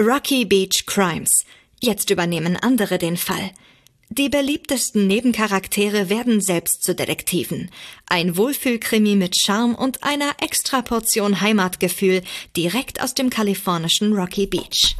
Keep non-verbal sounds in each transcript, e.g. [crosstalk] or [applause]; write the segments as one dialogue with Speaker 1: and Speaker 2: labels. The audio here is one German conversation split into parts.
Speaker 1: Rocky Beach Crimes. Jetzt übernehmen andere den Fall. Die beliebtesten Nebencharaktere werden selbst zu Detektiven. Ein Wohlfühlkrimi mit Charme und einer Extraportion Heimatgefühl direkt aus dem kalifornischen Rocky Beach.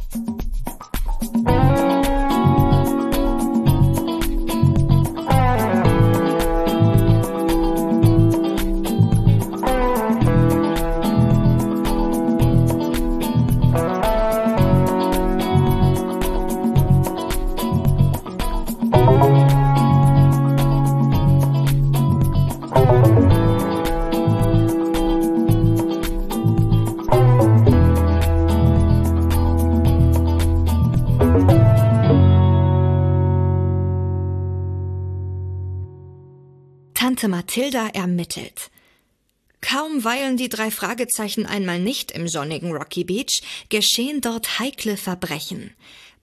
Speaker 1: Tante Mathilda ermittelt. Kaum weilen die drei Fragezeichen einmal nicht im sonnigen Rocky Beach, geschehen dort heikle Verbrechen.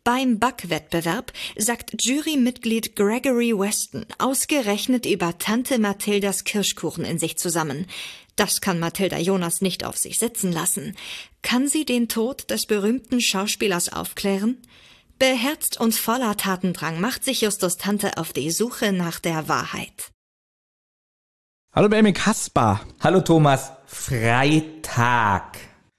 Speaker 1: Beim Backwettbewerb sagt Jurymitglied Gregory Weston ausgerechnet über Tante Mathildas Kirschkuchen in sich zusammen. Das kann Mathilda Jonas nicht auf sich sitzen lassen. Kann sie den Tod des berühmten Schauspielers aufklären? Beherzt und voller Tatendrang macht sich Justus Tante auf die Suche nach der Wahrheit.
Speaker 2: Hallo Benjamin Kaspar.
Speaker 3: Hallo Thomas, Freitag.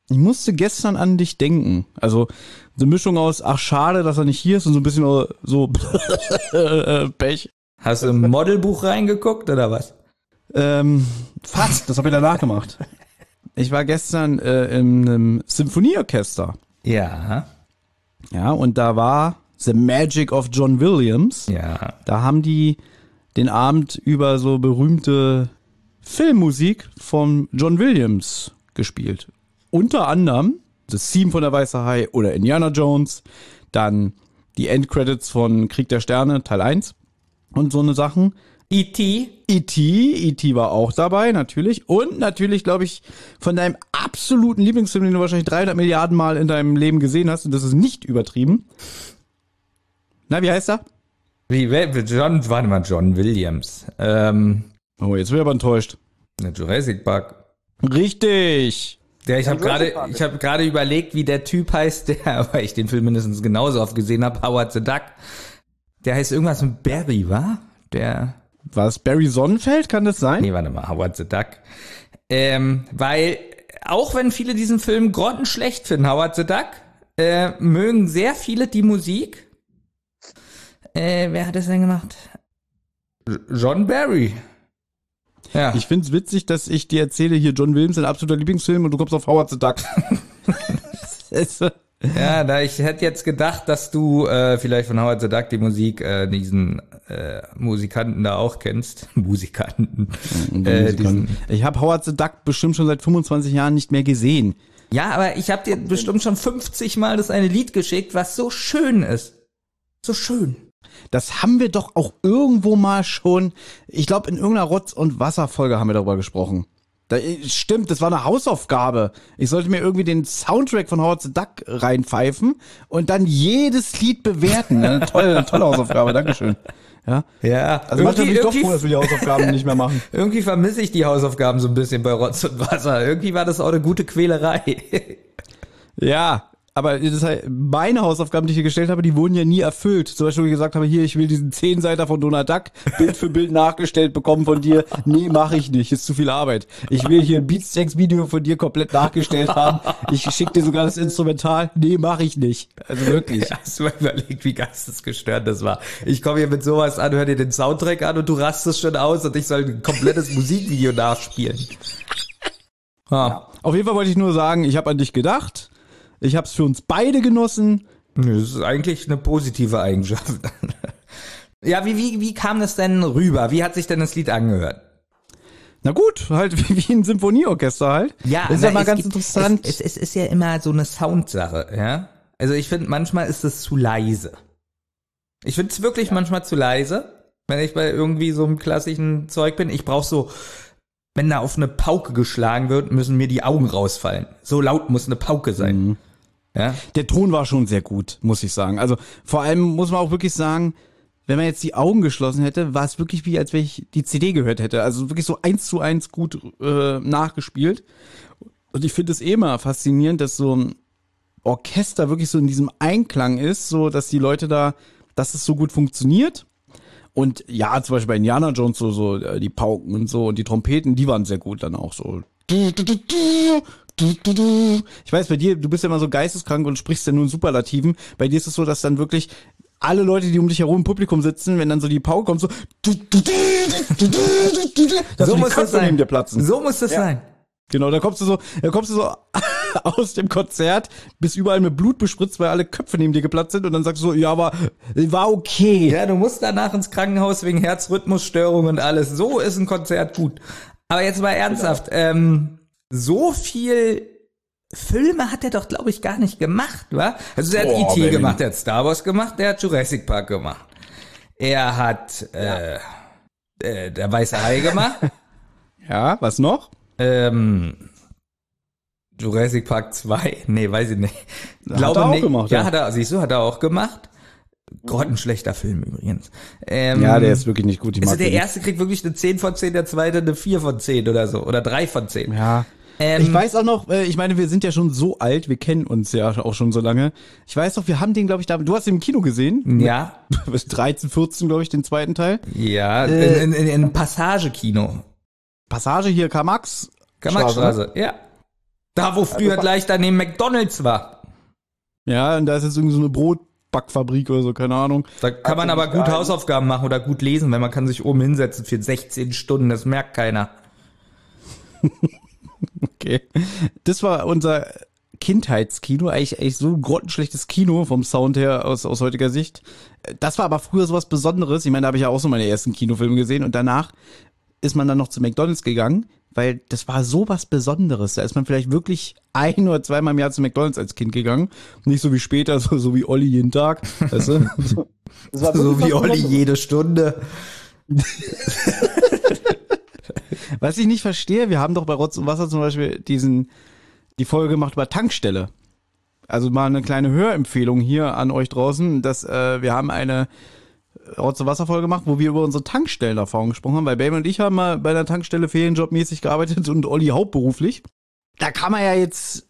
Speaker 2: Ich musste gestern an dich denken. Also so eine Mischung aus, ach schade, dass er nicht hier ist und so ein bisschen so [laughs] Pech.
Speaker 3: Hast du im Modelbuch reingeguckt oder was?
Speaker 2: Ähm, fast, das habe ich danach gemacht. Ich war gestern äh, in einem Symphonieorchester.
Speaker 3: Ja.
Speaker 2: Ja, und da war The Magic of John Williams.
Speaker 3: Ja.
Speaker 2: Da haben die den Abend über so berühmte Filmmusik von John Williams gespielt. Unter anderem das Theme von der Weiße Hai oder Indiana Jones, dann die Endcredits von Krieg der Sterne, Teil 1 und so eine Sachen.
Speaker 3: E.T.
Speaker 2: E.T., E.T. war auch dabei, natürlich. Und natürlich, glaube ich, von deinem absoluten Lieblingsfilm, den du wahrscheinlich 300 Milliarden Mal in deinem Leben gesehen hast, und das ist nicht übertrieben. Na, wie heißt er?
Speaker 3: Wie, wer, John, warte mal, John Williams. Ähm,
Speaker 2: Oh, jetzt bin ich aber enttäuscht.
Speaker 3: der Jurassic Park.
Speaker 2: Richtig.
Speaker 3: Der, ich habe gerade, ich habe gerade überlegt, wie der Typ heißt, der, [laughs] weil ich den Film mindestens genauso oft gesehen habe, Howard the Duck. Der heißt irgendwas mit Barry, wa? Der,
Speaker 2: War es Barry Sonnenfeld? Kann das sein?
Speaker 3: nee, warte mal, Howard the Duck. Ähm, weil, auch wenn viele diesen Film grottenschlecht finden, Howard the Duck, äh, mögen sehr viele die Musik. Äh, wer hat das denn gemacht? John Barry. Ja.
Speaker 2: Ich find's witzig, dass ich dir erzähle, hier John Williams, ein absoluter Lieblingsfilm und du kommst auf Howard the Duck. [laughs]
Speaker 3: Ja, da ich hätte jetzt gedacht, dass du äh, vielleicht von Howard the Duck die Musik, äh, diesen äh, Musikanten da auch kennst. [laughs] Musikanten. äh, diesen,
Speaker 2: ich habe Howard the Duck bestimmt schon seit 25 Jahren nicht mehr gesehen.
Speaker 3: ja, aber ich habe dir bestimmt schon 50 Mal das eine Lied geschickt, was so schön ist. So schön.
Speaker 2: Das haben wir doch auch irgendwo mal schon, ich glaube in irgendeiner Rotz- und Wasserfolge haben wir darüber gesprochen. Da, stimmt, das war eine Hausaufgabe. Ich sollte mir irgendwie den Soundtrack von Howard the Duck reinpfeifen und dann jedes Lied bewerten. Eine tolle, eine tolle Hausaufgabe, Dankeschön. Ja.
Speaker 3: Ja,
Speaker 2: Also manchmal bin ich doch froh, dass wir die Hausaufgaben nicht mehr machen. [laughs]
Speaker 3: irgendwie vermisse ich die Hausaufgaben so ein bisschen bei Rotz und Wasser. Irgendwie war das auch eine gute Quälerei.
Speaker 2: Ja, aber das heißt, meine Hausaufgaben, die ich hier gestellt habe, die wurden ja nie erfüllt. Zum Beispiel, wo ich gesagt habe, hier, ich will diesen Zehnseiter von Donald Duck Bild für Bild nachgestellt bekommen von dir. Nee, mache ich nicht, ist zu viel Arbeit. Ich will hier ein Beatsteaks-Video von dir komplett nachgestellt haben. Ich schicke dir sogar das Instrumental. Nee, mache ich nicht. Also wirklich. [laughs]
Speaker 3: Hast du mal überlegt, wie geistesgestört das war? Ich komme hier mit sowas an, hör dir den Soundtrack an und du rastest schon aus und ich soll ein komplettes [laughs] Musikvideo nachspielen. Ah.
Speaker 2: Auf jeden Fall wollte ich nur sagen, ich habe an dich gedacht. Ich habe es für uns beide genossen.
Speaker 3: Das ist eigentlich eine positive Eigenschaft. ja, wie, wie, wie kam das denn rüber? Wie hat sich denn das Lied angehört?
Speaker 2: Na gut, halt [laughs] wie ein Symphonieorchester halt. das ist ja mal
Speaker 3: es
Speaker 2: ganz
Speaker 3: gibt-
Speaker 2: interessant.
Speaker 3: Es, es, es ist ja immer so eine Soundsache, ja. Also ich finde, manchmal ist es zu leise. Ich finde es wirklich manchmal zu leise, wenn ich bei irgendwie so einem klassischen Zeug bin. Ich brauche so, wenn da auf eine Pauke geschlagen wird, müssen mir die Augen rausfallen. So laut muss eine Pauke sein.
Speaker 2: Mhm.
Speaker 3: Ja.
Speaker 2: Der Ton war schon sehr gut, muss ich sagen. Also vor allem muss man auch wirklich sagen, wenn man jetzt die Augen geschlossen hätte, war es wirklich wie, als wenn ich die CD gehört hätte. Also wirklich so eins zu eins gut äh, nachgespielt. Und ich finde es eh immer faszinierend, dass so Orchester wirklich so in diesem Einklang ist, so dass die Leute da, dass es so gut funktioniert. Und ja, zum Beispiel bei Indiana Jones so, so äh, die Pauken und so und die Trompeten, die waren sehr gut dann auch so. Ich weiß, bei dir, du bist ja immer so geisteskrank und sprichst ja nur in Superlativen. Bei dir ist es so, dass dann wirklich alle Leute, die um dich herum im Publikum sitzen, wenn dann so die Pauke kommt, so
Speaker 3: So muss das sein.
Speaker 2: dir platzen.
Speaker 3: So muss das sein.
Speaker 2: Genau, da kommst du so, da kommst du so [laughs] aus dem Konzert, bist überall mit Blut bespritzt, weil alle Köpfe neben dir geplatzt sind und dann sagst du so, ja, war, war okay.
Speaker 3: Ja, du musst danach ins Krankenhaus wegen Herzrhythmusstörung und alles. So ist ein Konzert gut. Aber jetzt mal ernsthaft, ähm, so viel Filme hat er doch, glaube ich, gar nicht gemacht, wa? Also er hat E.T. Gemacht, er hat Star Wars gemacht, er hat Jurassic Park gemacht. Er hat äh, äh, der Weiße Hai gemacht. [laughs]
Speaker 2: Ja, was noch?
Speaker 3: ähm, Jurassic Park 2? Nee, weiß ich nicht.
Speaker 2: Hat
Speaker 3: Glaube
Speaker 2: er auch
Speaker 3: nicht.
Speaker 2: gemacht,
Speaker 3: ja,
Speaker 2: ja.
Speaker 3: hat er, siehst du, hat er auch gemacht. Grottenschlechter Film übrigens. Ähm,
Speaker 2: Ja, der ist wirklich nicht gut. Ich
Speaker 3: also der erste kriegt wirklich eine 10 von 10, der zweite eine 4 von 10 oder so. Oder 3 von 10.
Speaker 2: Ja.
Speaker 3: Ähm,
Speaker 2: Ich weiß auch noch, äh, ich meine, wir sind ja schon so alt, wir kennen uns ja auch schon so lange. Ich weiß noch, wir haben den, glaube ich, da, du hast ihn im Kino gesehen.
Speaker 3: Ja,
Speaker 2: 13, 14, glaube ich, den zweiten Teil.
Speaker 3: ja,
Speaker 2: Äh,
Speaker 3: in, in, in Passagekino.
Speaker 2: Passage hier, Karl-Marx.
Speaker 3: Kammerstraße, ja. Da, wo früher gleich daneben McDonalds war.
Speaker 2: Ja, und da ist jetzt irgendwie so eine Brotbackfabrik oder so, keine Ahnung.
Speaker 3: Da kann man aber gut Hausaufgaben machen oder gut lesen, weil man kann sich oben hinsetzen für 16 Stunden, das merkt keiner. [laughs] [laughs]
Speaker 2: Okay. Das war unser Kindheitskino, eigentlich, eigentlich so ein grottenschlechtes Kino vom Sound her aus, aus heutiger Sicht. Das war aber früher sowas Besonderes. Ich meine, da habe ich ja auch so meine ersten Kinofilme gesehen und danach ist man dann noch zu McDonalds gegangen, weil das war so was Besonderes. Da ist man vielleicht wirklich ein oder zweimal im Jahr zu McDonalds als Kind gegangen. Nicht so wie später, so, so wie Olli jeden Tag. Weißt du? Das war [laughs]
Speaker 3: So wie Olli jede Stunde. [laughs]
Speaker 2: Was ich nicht verstehe, wir haben doch bei Rotz und Wasser zum Beispiel diesen, die Folge gemacht über Tankstelle. Also mal eine kleine Hörempfehlung hier an euch draußen, dass äh, wir haben eine Rotz und Wasser Folge gemacht, wo wir über unsere Tankstellenerfahrung gesprochen haben, weil Baby und ich haben mal bei einer Tankstelle ferienjobmäßig gearbeitet und Olli hauptberuflich. Da kann man ja jetzt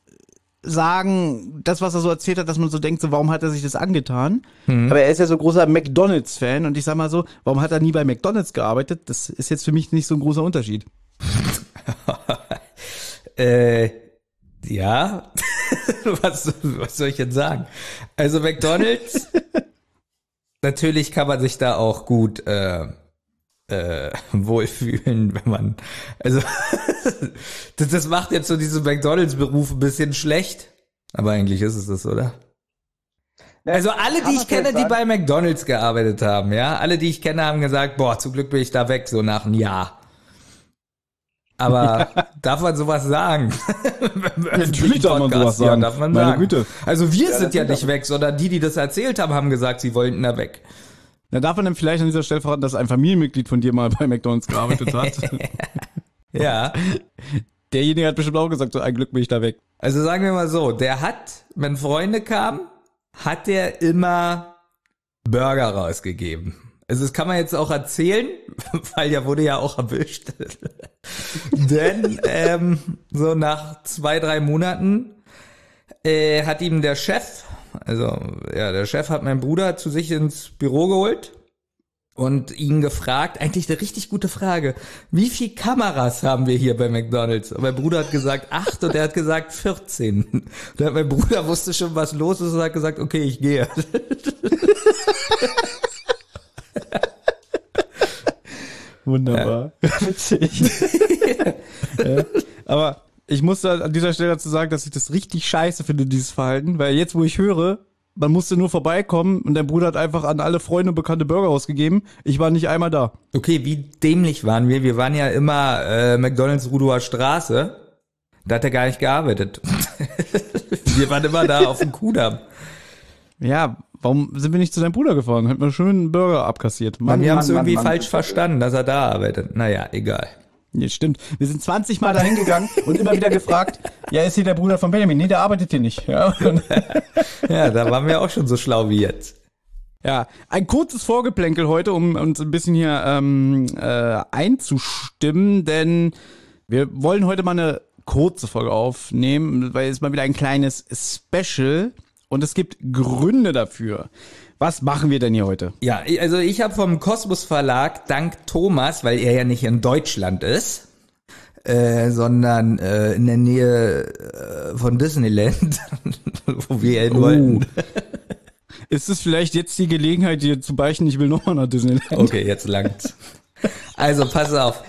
Speaker 2: sagen, das, was er so erzählt hat, dass man so denkt, so, warum hat er sich das angetan? Aber er ist ja so großer McDonalds-Fan und ich sag mal so, warum hat er nie bei McDonalds gearbeitet? Das ist jetzt für mich nicht so ein großer Unterschied. [laughs]
Speaker 3: Äh, ja. [laughs] was, was soll ich jetzt sagen? Also McDonalds, [laughs] natürlich kann man sich da auch gut äh, äh, [laughs] wohlfühlen, wenn man, also [laughs] das, das macht jetzt so diesen McDonalds-Beruf ein bisschen schlecht, aber eigentlich ist es das, oder? Also alle, die ich kenne, die bei McDonalds gearbeitet haben, ja, alle, die ich kenne, haben gesagt, boah, zum Glück bin ich da weg, so nach einem Jahr. Aber [laughs] darf man sowas sagen?
Speaker 2: Natürlich darf man sowas
Speaker 3: Ja,
Speaker 2: sagen.
Speaker 3: darf man
Speaker 2: Meine
Speaker 3: sagen.
Speaker 2: Güte.
Speaker 3: Also wir sind ja nicht weg, sondern die, die das erzählt haben, haben gesagt, sie wollten da weg.
Speaker 2: Da darf man dann vielleicht an dieser Stelle verraten, dass ein Familienmitglied von dir mal bei McDonalds gearbeitet hat. [laughs]
Speaker 3: Ja.
Speaker 2: Derjenige hat bestimmt auch gesagt, so ein Glück bin ich da weg.
Speaker 3: Also sagen wir mal so, der hat, wenn Freunde kamen, hat der immer Burger rausgegeben. Also das kann man jetzt auch erzählen, [laughs] weil ja wurde ja auch erwischt. [laughs] Denn ähm, so nach zwei, drei Monaten äh, hat ihm der Chef, also ja, der Chef hat meinen Bruder zu sich ins Büro geholt und ihn gefragt, eigentlich eine richtig gute Frage, wie viel Kameras haben wir hier bei McDonalds? Und mein Bruder hat gesagt [laughs] acht und er hat gesagt 14. Und dann mein Bruder wusste schon, was los ist und hat gesagt, okay, ich gehe. [laughs]
Speaker 2: Wunderbar. Witzig. [laughs] ja. Aber ich muss da an dieser Stelle dazu sagen, dass ich das richtig scheiße finde, dieses Verhalten, weil jetzt, wo ich höre, man musste nur vorbeikommen und dein Bruder hat einfach an alle Freunde und bekannte Burger ausgegeben. Ich war nicht einmal da.
Speaker 3: Okay, wie dämlich waren wir? Wir waren ja immer äh, McDonalds Rudower Straße. Da hat er gar nicht gearbeitet. [laughs] wir waren immer da auf dem Kudamm.
Speaker 2: Ja, warum sind wir nicht zu deinem Bruder gefahren? Hätten wir schön einen Burger abkassiert. Mann,
Speaker 3: wir haben es
Speaker 2: Mann,
Speaker 3: irgendwie
Speaker 2: Mann,
Speaker 3: falsch verstanden, dass er da arbeitet. Naja, egal.
Speaker 2: Nee, stimmt. Wir sind 20 Mal dahin gegangen und immer wieder gefragt, [laughs] ja, ist hier der Bruder von Benjamin? Nee, der arbeitet hier nicht. Ja, [laughs]
Speaker 3: Ja, da waren wir auch schon so schlau wie jetzt.
Speaker 2: ja. ein kurzes Vorgeplänkel heute, um uns ein bisschen hier ähm, äh, einzustimmen, denn wir wollen heute mal eine kurze Folge aufnehmen, weil es mal wieder ein kleines Special und es gibt Gründe dafür. Was machen wir denn hier heute?
Speaker 3: Ja, also ich habe vom Kosmos Verlag dank Thomas, weil er ja nicht in Deutschland ist, äh, sondern äh, in der Nähe äh, von Disneyland, [laughs] wo wir hin wollten.
Speaker 2: Ist es vielleicht jetzt die Gelegenheit, dir zu beichten, ich will nochmal nach Disneyland?
Speaker 3: Okay, jetzt langt's. Also pass auf.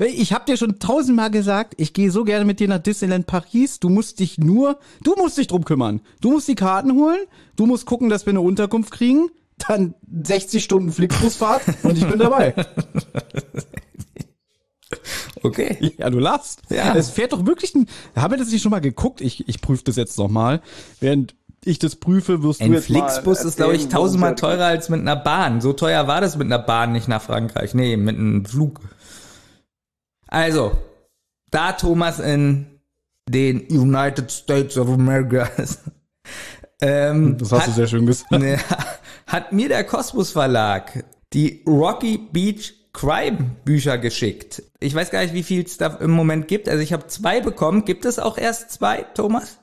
Speaker 2: Ich habe dir schon tausendmal gesagt, ich gehe so gerne mit dir nach Disneyland Paris. Du musst dich nur, du musst dich drum kümmern. Du musst die Karten holen, du musst gucken, dass wir eine Unterkunft kriegen, dann 60 Stunden Flixbusfahrt und ich bin dabei.
Speaker 3: Okay.
Speaker 2: Ja, du lachst.
Speaker 3: Ja.
Speaker 2: Es fährt doch wirklich ein, haben wir das nicht schon mal geguckt? Ich, ich prüfe das jetzt nochmal. Während ich das prüfe, wirst du
Speaker 3: Ein
Speaker 2: jetzt mal
Speaker 3: Flixbus ist, glaube ich, tausendmal teurer als mit einer Bahn. So teuer war das mit einer Bahn nicht nach Frankreich. Nee, mit einem Flug. Also, da Thomas in den United States of America ist, ähm, [laughs]
Speaker 2: Das hast du
Speaker 3: hat,
Speaker 2: sehr schön gesagt. [laughs]
Speaker 3: ne, hat mir der Kosmos Verlag die Rocky Beach Crime Bücher geschickt. Ich weiß gar nicht, wie viel es da im Moment gibt. Also ich habe zwei bekommen. Gibt es auch erst zwei, Thomas?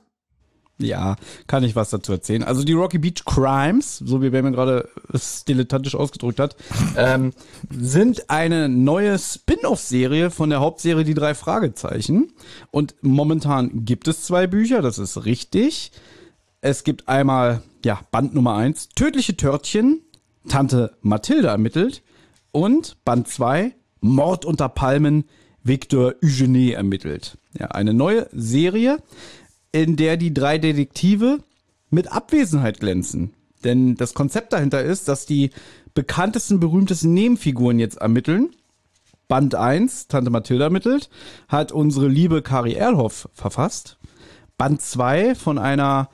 Speaker 2: Ja, kann ich was dazu erzählen. Also die Rocky Beach Crimes, so wie Benjamin gerade es dilettantisch ausgedrückt hat, ähm, sind eine neue Spin-off-Serie von der Hauptserie Die drei Fragezeichen. Und momentan gibt es zwei Bücher, das ist richtig. Es gibt einmal, ja, Band Nummer eins, Tödliche Törtchen, Tante Mathilde ermittelt. Und Band zwei, Mord unter Palmen, Victor Eugenie ermittelt. Ja, eine neue Serie in der die drei Detektive mit Abwesenheit glänzen. Denn das Konzept dahinter ist, dass die bekanntesten, berühmtesten Nebenfiguren jetzt ermitteln. Band 1, Tante Mathilda ermittelt, hat unsere liebe Kari Erlhoff verfasst. Band 2 von einer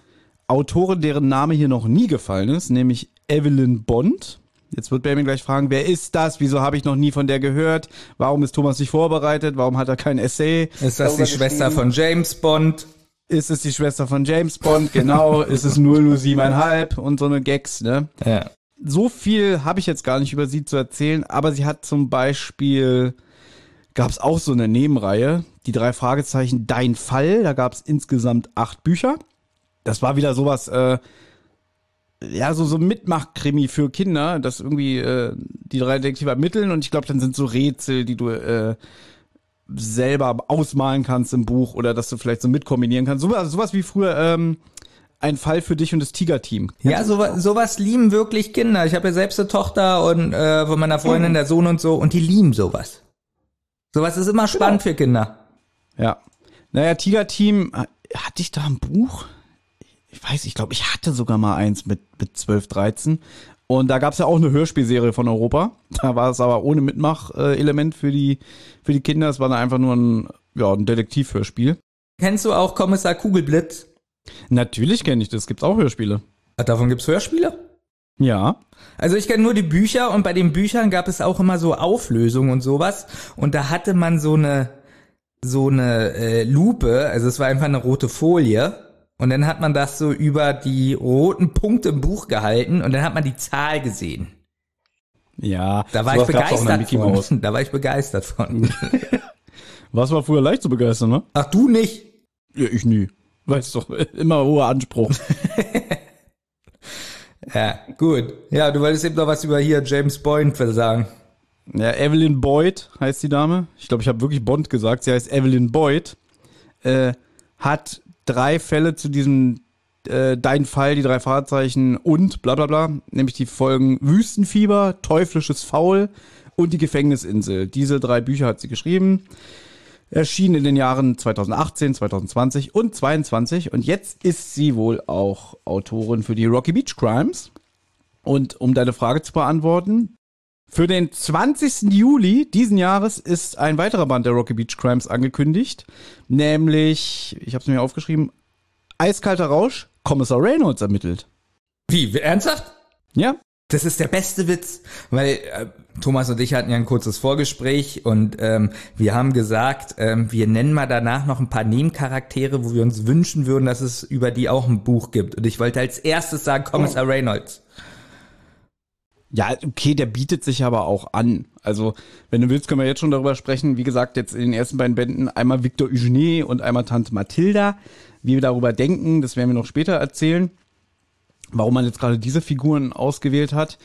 Speaker 2: Autorin, deren Name hier noch nie gefallen ist, nämlich Evelyn Bond. Jetzt wird Benjamin gleich fragen, wer ist das? Wieso habe ich noch nie von der gehört? Warum ist Thomas nicht vorbereitet? Warum hat er kein Essay?
Speaker 3: Ist das die Schwester von James Bond?
Speaker 2: Ist es die Schwester von James Bond? Genau. ist es 007,5 und so eine Gags, ne?
Speaker 3: Ja.
Speaker 2: So viel habe ich jetzt gar nicht über sie zu erzählen, aber sie hat zum Beispiel, gab es auch so eine Nebenreihe, die drei Fragezeichen, Dein Fall, da gab es insgesamt acht Bücher. Das war wieder sowas, äh, ja, so, so Mitmachkrimi für Kinder, dass irgendwie äh, die drei Detektive ermitteln und ich glaube, dann sind so Rätsel, die du äh, selber ausmalen kannst im Buch oder dass du vielleicht so mitkombinieren kannst. Sowas, sowas wie früher ähm, ein Fall für dich und das Tiger-Team.
Speaker 3: Ja, sowas, sowas lieben wirklich Kinder. Ich habe ja selbst eine Tochter und äh, von meiner Freundin der Sohn und so und die lieben sowas. Sowas ist immer spannend für Kinder.
Speaker 2: Ja. Naja, Tiger-Team, äh, hatte ich da ein Buch? Ich weiß, ich glaube, ich hatte sogar mal eins mit, mit 12, 13. Und da gab es ja auch eine Hörspielserie von Europa. Da war es aber ohne Mitmach-Element für die, für die Kinder. Es war dann einfach nur ein, ja, ein Detektivhörspiel.
Speaker 3: Kennst du auch Kommissar Kugelblitz?
Speaker 2: Natürlich kenne ich das, gibt's auch Hörspiele.
Speaker 3: Ach, davon gibt's Hörspiele?
Speaker 2: Ja.
Speaker 3: Also ich kenne nur die Bücher und bei den Büchern gab es auch immer so Auflösungen und sowas und da hatte man so eine so eine äh, Lupe, also es war einfach eine rote Folie und dann hat man das so über die roten Punkte im Buch gehalten und dann hat man die Zahl gesehen.
Speaker 2: Ja.
Speaker 3: Da war ich begeistert von. Da war ich begeistert von.
Speaker 2: Was war früher leicht zu begeistern, ne?
Speaker 3: Ach du nicht?
Speaker 2: Ja, ich nie. Weißt doch, [laughs] immer hoher Anspruch. [laughs]
Speaker 3: Ja, gut. Ja, du wolltest eben noch was über hier James Bond sagen.
Speaker 2: Ja, Evelyn Boyd heißt die Dame. Ich glaube, ich habe wirklich Bond gesagt. Sie heißt Evelyn Boyd. Äh, hat drei Fälle zu diesem äh, Dein Fall, die drei Fahrzeichen und bla bla bla. Nämlich die Folgen Wüstenfieber, Teuflisches Faul und die Gefängnisinsel. Diese drei Bücher hat sie geschrieben. Erschienen in den Jahren 2018, 2020 und 2022. Und jetzt ist sie wohl auch Autorin für die Rocky Beach Crimes. Und um deine Frage zu beantworten, für den 20. Juli diesen Jahres ist ein weiterer Band der Rocky Beach Crimes angekündigt, nämlich, ich habe es mir aufgeschrieben, Eiskalter Rausch, Kommissar Reynolds ermittelt.
Speaker 3: Wie, ernsthaft?
Speaker 2: Ja,
Speaker 3: Das ist der beste Witz, weil äh, Thomas und ich hatten ja ein kurzes Vorgespräch und ähm, wir haben gesagt, ähm, wir nennen mal danach noch ein paar Nebencharaktere, wo wir uns wünschen würden, dass es über die auch ein Buch gibt. Und ich wollte als erstes sagen Kommissar Reynolds.
Speaker 2: Ja, okay, der bietet sich aber auch an. Also, wenn du willst, können wir jetzt schon darüber sprechen. Wie gesagt, jetzt in den ersten beiden Bänden einmal Victor Eugenie und einmal Tante Mathilda. Wie wir darüber denken, das werden wir noch später erzählen. Warum man jetzt gerade diese Figuren ausgewählt hat.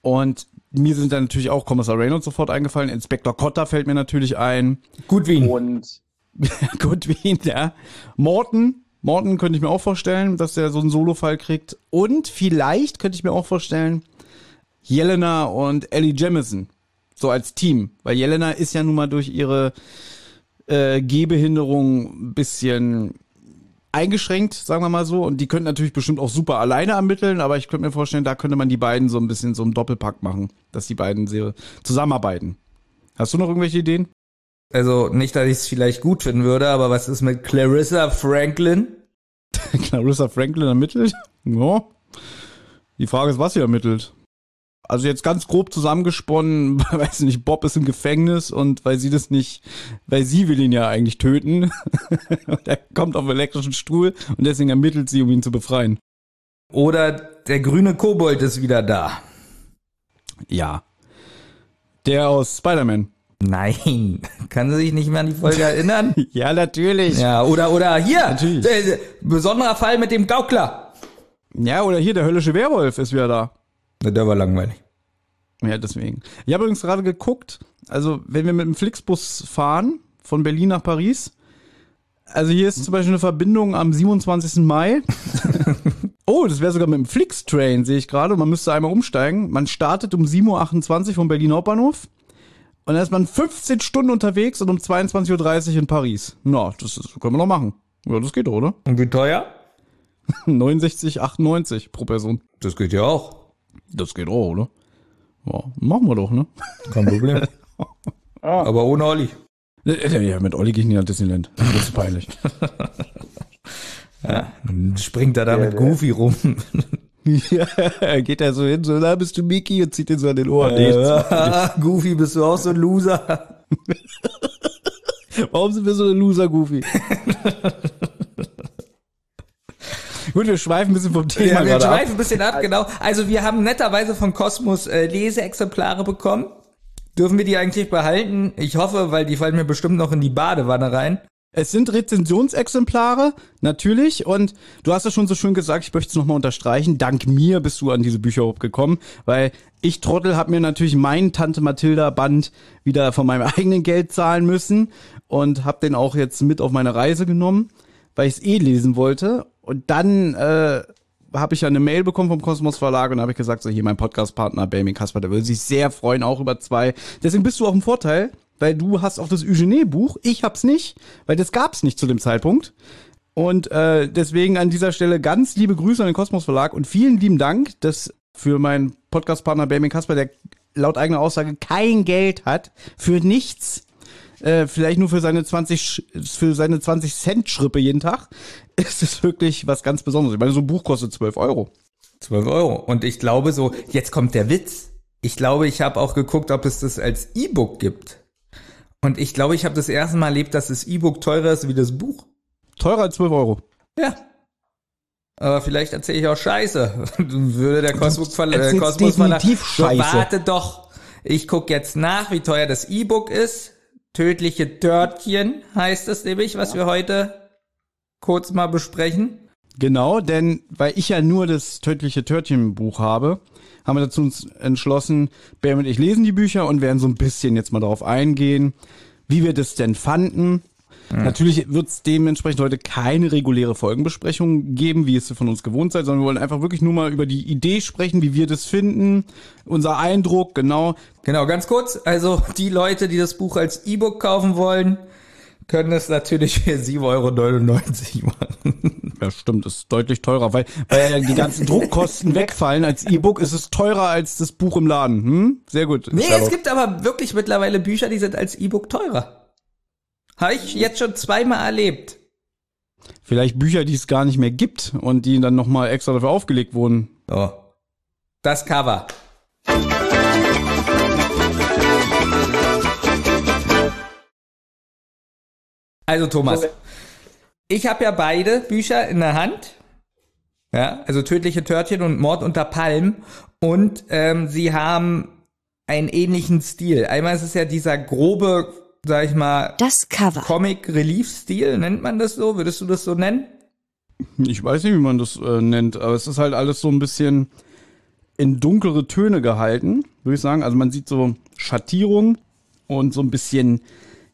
Speaker 2: Und mir sind dann natürlich auch Kommissar Reynolds sofort eingefallen. Inspektor Cotta fällt mir natürlich ein.
Speaker 3: Goodwin.
Speaker 4: Und [laughs]
Speaker 2: Goodwin, ja. Morton. Morton könnte ich mir auch vorstellen, dass der so einen Solo-Fall kriegt. Und vielleicht könnte ich mir auch vorstellen, Jelena und Ellie Jamison. So als Team. Weil Jelena ist ja nun mal durch ihre äh, Gehbehinderung ein bisschen eingeschränkt, sagen wir mal so. Und die könnten natürlich bestimmt auch super alleine ermitteln, aber ich könnte mir vorstellen, da könnte man die beiden so ein bisschen so einen Doppelpack machen, dass die beiden sehr zusammenarbeiten. Hast du noch irgendwelche Ideen?
Speaker 3: Also nicht, dass ich es vielleicht gut finden würde, aber was ist mit Clarissa Franklin? [laughs]
Speaker 2: Clarissa Franklin ermittelt? Ja. Die Frage ist, was sie ermittelt. Also jetzt ganz grob zusammengesponnen, [laughs] weiß ich nicht, Bob ist im Gefängnis und weil sie das nicht, weil sie will ihn ja eigentlich töten. [laughs] und er kommt auf elektrischen Stuhl und deswegen ermittelt sie, um ihn zu befreien.
Speaker 3: Oder der grüne Kobold ist wieder da.
Speaker 2: Ja. Der aus Spider-Man.
Speaker 3: Nein, [laughs] kann sie sich nicht mehr an die Folge erinnern?
Speaker 2: Ja, natürlich. Ja.
Speaker 3: ja, oder oder hier,
Speaker 2: Natürlich.
Speaker 3: äh, besonderer Fall mit dem Gaukler.
Speaker 2: oder hier, der höllische Werwolf ist wieder da.
Speaker 3: Na, Der war langweilig.
Speaker 2: Ja, deswegen. Ich habe übrigens gerade geguckt, also wenn wir mit dem Flixbus fahren, von Berlin nach Paris, also hier ist zum Beispiel eine Verbindung am 27. Mai. [laughs] oh, das wäre sogar mit dem Flix-Train, sehe ich gerade. Man müsste einmal umsteigen. Man startet um 7.28 Uhr vom Berlin Hauptbahnhof. Und dann ist man 15 Stunden unterwegs und um 22.30 Uhr in Paris. Na, das ist, können wir noch machen. Ja, das geht doch, oder?
Speaker 3: Und wie teuer? [laughs]
Speaker 2: 69,98 pro Person.
Speaker 3: Das geht ja auch.
Speaker 2: Das geht auch, oder? Ja, machen wir doch, ne?
Speaker 3: Kein Problem. [laughs] Aber ohne Olli.
Speaker 2: Ja, mit Olli gehe ich nicht nach Disneyland. Das ist peinlich. [laughs]
Speaker 3: Dann springt er da mit
Speaker 4: der-
Speaker 3: Goofy rum. [laughs]
Speaker 2: ja, geht er so hin, so, da bist du Mickey und zieht ihn so an den Ohren.
Speaker 3: Äh, Goofy, bist du auch so ein Loser?
Speaker 2: Warum sind wir so eine Loser, Goofy? Gut, wir schweifen ein bisschen vom Thema
Speaker 3: Ja, wir
Speaker 2: gerade ab.
Speaker 3: schweifen ein bisschen ab, genau. Also wir haben netterweise von Cosmos äh, Leseexemplare bekommen. Dürfen wir die eigentlich behalten? Ich hoffe, weil die fallen mir bestimmt noch in die Badewanne rein.
Speaker 2: Es sind Rezensionsexemplare, natürlich. Und du hast es schon so schön gesagt, ich möchte es nochmal unterstreichen. Dank mir bist du an diese Bücher gekommen, weil ich Trottel habe mir natürlich meinen Tante Mathilda Band wieder von meinem eigenen Geld zahlen müssen und habe den auch jetzt mit auf meine Reise genommen, weil ich es eh lesen wollte. Und dann äh, habe ich ja eine Mail bekommen vom Kosmos Verlag und habe ich gesagt, so hier mein Podcast-Partner Benjamin Kasper, der würde sich sehr freuen, auch über zwei. Deswegen bist du auch im Vorteil, weil du hast auch das Eugenie-Buch, ich hab's nicht, weil das gab's nicht zu dem Zeitpunkt. Und äh, deswegen an dieser Stelle ganz liebe Grüße an den Kosmos Verlag und vielen lieben Dank, dass für meinen Podcast-Partner Benjamin Kasper, der laut eigener Aussage kein Geld hat, für nichts, äh, vielleicht nur für seine 20, Sch- für seine 20 Cent Schrippe jeden Tag, [laughs] ist es wirklich was ganz Besonderes. Ich meine, so ein Buch kostet 12 Euro.
Speaker 3: 12 Euro. Und ich glaube so, jetzt kommt der Witz. Ich glaube, ich habe auch geguckt, ob es das als E-Book gibt. Und ich glaube, ich habe das erste Mal erlebt, dass das E-Book teurer ist wie das Buch.
Speaker 2: Teurer als 12 Euro.
Speaker 3: Ja. Aber vielleicht erzähle ich auch Scheiße. [laughs] Würde der Kosmos Verlag, Kosmos Verlag,
Speaker 2: Scheiße.
Speaker 3: warte doch. Ich guck jetzt nach, wie teuer das E-Book ist. Tödliche Törtchen heißt es nämlich, was wir heute kurz mal besprechen.
Speaker 2: Genau, denn weil ich ja nur das tödliche Törtchen-Buch habe, haben wir dazu uns entschlossen, Bär und ich lesen die Bücher und werden so ein bisschen jetzt mal darauf eingehen, wie wir das denn fanden. Natürlich wird es dementsprechend heute keine reguläre Folgenbesprechung geben, wie es von uns gewohnt seid, sondern wir wollen einfach wirklich nur mal über die Idee sprechen, wie wir das finden, unser Eindruck, genau.
Speaker 3: Genau, ganz kurz. Also die Leute, die das Buch als E-Book kaufen wollen, können es natürlich für 7,99 Euro machen.
Speaker 2: Ja, stimmt, ist deutlich teurer, weil, weil die ganzen Druckkosten [laughs] wegfallen. Als E-Book ist es teurer als das Buch im Laden. Hm? Sehr gut.
Speaker 3: Nee,
Speaker 2: Sherlock.
Speaker 3: es gibt aber wirklich mittlerweile Bücher, die sind als E-Book teurer. Habe ich jetzt schon zweimal erlebt.
Speaker 2: Vielleicht Bücher, die es gar nicht mehr gibt und die dann nochmal extra dafür aufgelegt wurden.
Speaker 3: So. Das Cover. Also Thomas, ich habe ja beide Bücher in der Hand Ja, also tödliche Törtchen und Mord unter Palmen. Und ähm, sie haben einen ähnlichen Stil. Einmal ist es ja dieser grobe, sag ich mal,
Speaker 1: Das Cover.
Speaker 3: Comic-Relief-Stil, nennt man das so? Würdest du das so nennen?
Speaker 2: Ich weiß nicht, wie man das äh, nennt, aber es ist halt alles so ein bisschen in dunklere Töne gehalten, würde ich sagen. Also man sieht so Schattierung und so ein bisschen,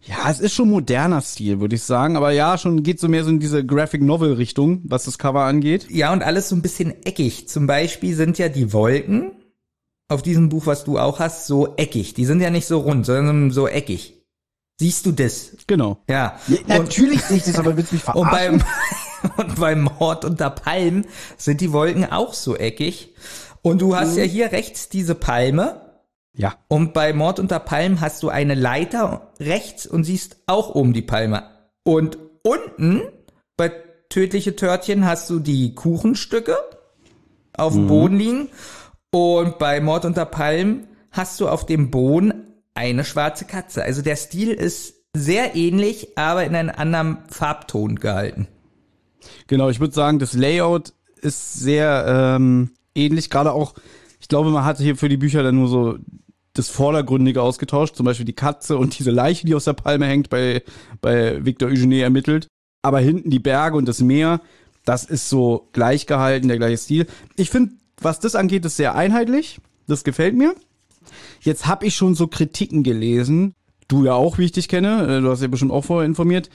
Speaker 2: ja, es ist schon moderner Stil, würde ich sagen. Aber ja, schon geht so mehr so in diese Graphic Novel Richtung, was das Cover angeht.
Speaker 3: Ja, und alles so ein bisschen eckig. Zum Beispiel sind ja die Wolken auf diesem Buch, was du auch hast, so eckig. Die sind ja nicht so rund, sondern so eckig. Siehst du das?
Speaker 2: Genau.
Speaker 3: Ja.
Speaker 2: natürlich sehe ich das, aber willst mich [laughs]
Speaker 3: Und beim, [laughs] und beim Mord unter Palmen sind die Wolken auch so eckig. Und du hast ja hier rechts diese Palme.
Speaker 2: Ja.
Speaker 3: Und bei Mord unter Palmen hast du eine Leiter rechts und siehst auch oben die Palme. Und unten bei Tödliche Törtchen hast du die Kuchenstücke auf dem Boden liegen. Und bei Mord unter Palmen hast du auf dem Boden eine schwarze Katze. Also der Stil ist sehr ähnlich, aber in einem anderen Farbton gehalten.
Speaker 2: Genau, ich würde sagen, das Layout ist sehr ähm, ähnlich. Gerade auch, ich glaube, man hatte hier für die Bücher dann nur so das Vordergründige ausgetauscht. Zum Beispiel die Katze und diese Leiche, die aus der Palme hängt, bei, bei Victor Eugenie ermittelt. Aber hinten die Berge und das Meer, das ist so gleich gehalten, der gleiche Stil. Ich finde, was das angeht, ist sehr einheitlich. Das gefällt mir. Jetzt habe ich schon so Kritiken gelesen. Du ja auch, wie ich dich kenne. äh, Du hast ja bestimmt auch vorher informiert.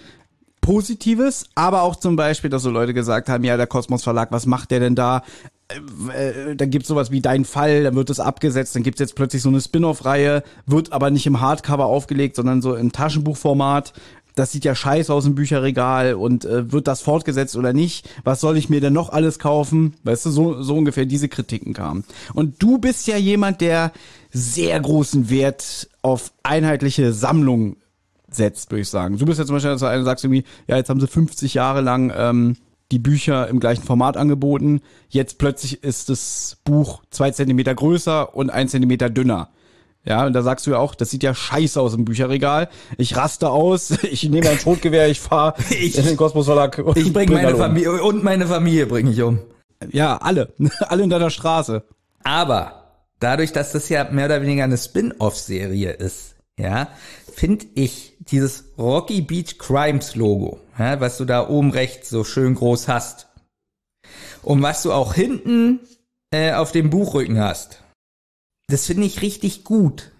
Speaker 2: Positives, aber auch zum Beispiel, dass so Leute gesagt haben, ja, der Kosmos Verlag, was macht der denn da? Äh, äh, dann gibt's sowas wie Dein Fall, dann wird das abgesetzt, dann gibt's jetzt plötzlich so eine Spin-off-Reihe, wird aber nicht im Hardcover aufgelegt, sondern so im Taschenbuchformat. Das sieht ja scheiße aus im Bücherregal und äh, wird das fortgesetzt oder nicht? Was soll ich mir denn noch alles kaufen? Weißt du, so, so ungefähr diese Kritiken kamen. Und du bist ja jemand, der sehr großen Wert auf einheitliche Sammlungen setzt, würde ich sagen. Du bist ja zum Beispiel so einer, sagst irgendwie, ja, jetzt haben sie 50 Jahre lang ähm, die Bücher im gleichen Format angeboten. Jetzt plötzlich ist das Buch zwei Zentimeter größer und ein Zentimeter dünner. Ja, und da sagst du ja auch, das sieht ja scheiße aus im Bücherregal. Ich raste aus, [laughs] ich nehme ein Schrotgewehr, ich fahre [laughs]
Speaker 3: Ich-
Speaker 2: in den Kosmos Verlag. und
Speaker 3: Ich bringe
Speaker 2: bring
Speaker 3: meine
Speaker 2: um.
Speaker 3: Familie und meine Familie bringe ich um.
Speaker 2: Ja, alle. [laughs] alle in deiner Straße.
Speaker 3: Aber dadurch, dass das ja mehr oder weniger eine Spin-off-Serie ist, ja, finde ich dieses Rocky Beach Crimes Logo, ja, was du da oben rechts so schön groß hast und was du auch hinten äh, auf dem Buchrücken hast, das finde ich richtig gut.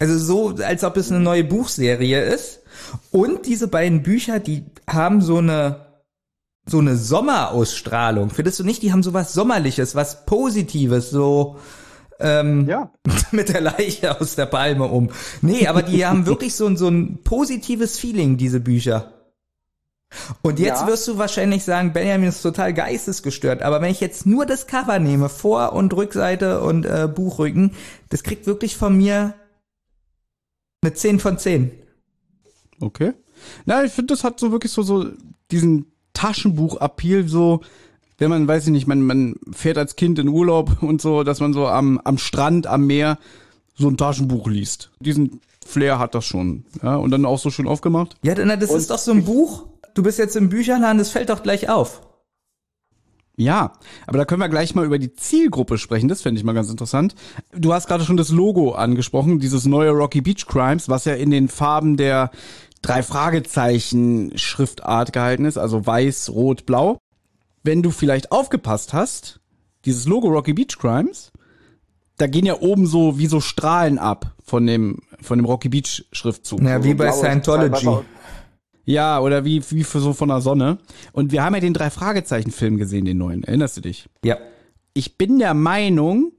Speaker 3: Also so, als ob es eine neue Buchserie ist. Und diese beiden Bücher, die haben so eine so eine Sommerausstrahlung. Findest du nicht? Die haben so was Sommerliches, was Positives, so ähm,
Speaker 2: Ja. [laughs]
Speaker 3: mit der Leiche aus der Palme um. Nee, aber die haben [laughs] wirklich so, ein- so ein positives Feeling, diese Bücher. Und jetzt
Speaker 2: Ja.
Speaker 3: wirst du wahrscheinlich sagen, Benjamin ist total geistesgestört. Aber wenn ich jetzt nur das Cover nehme, Vor- und Rückseite und äh, Buchrücken, das kriegt wirklich von mir eine 10 von 10.
Speaker 2: Okay. Na, ich finde, das hat so wirklich so, so diesen Taschenbuch-Appeal, so, wenn man, weiß ich nicht, man, man fährt als Kind in Urlaub und so, dass man so am, am Strand, am Meer so ein Taschenbuch liest. Diesen Flair hat das schon. Ja, und dann auch so schön aufgemacht.
Speaker 3: Ja, na, das ist doch so ein Buch. Du bist jetzt im Bücherladen, das fällt doch gleich auf.
Speaker 2: Ja, aber da können wir gleich mal über die Zielgruppe sprechen. Das fände ich mal ganz interessant. Du hast gerade schon das Logo angesprochen, dieses neue Rocky Beach Crimes, was ja in den Farben der drei Fragezeichen Schriftart gehalten ist, also weiß, rot, blau. Wenn du vielleicht aufgepasst hast, dieses Logo Rocky Beach Crimes, da gehen ja oben so wie so Strahlen ab von dem von dem Rocky Beach Schriftzug.
Speaker 3: Ja, wie bei Scientology.
Speaker 2: Ja, oder wie, wie für so von der Sonne. Und wir haben ja den drei Fragezeichen Film gesehen, den neuen. Erinnerst du dich?
Speaker 3: Ja.
Speaker 2: Ich bin der Meinung,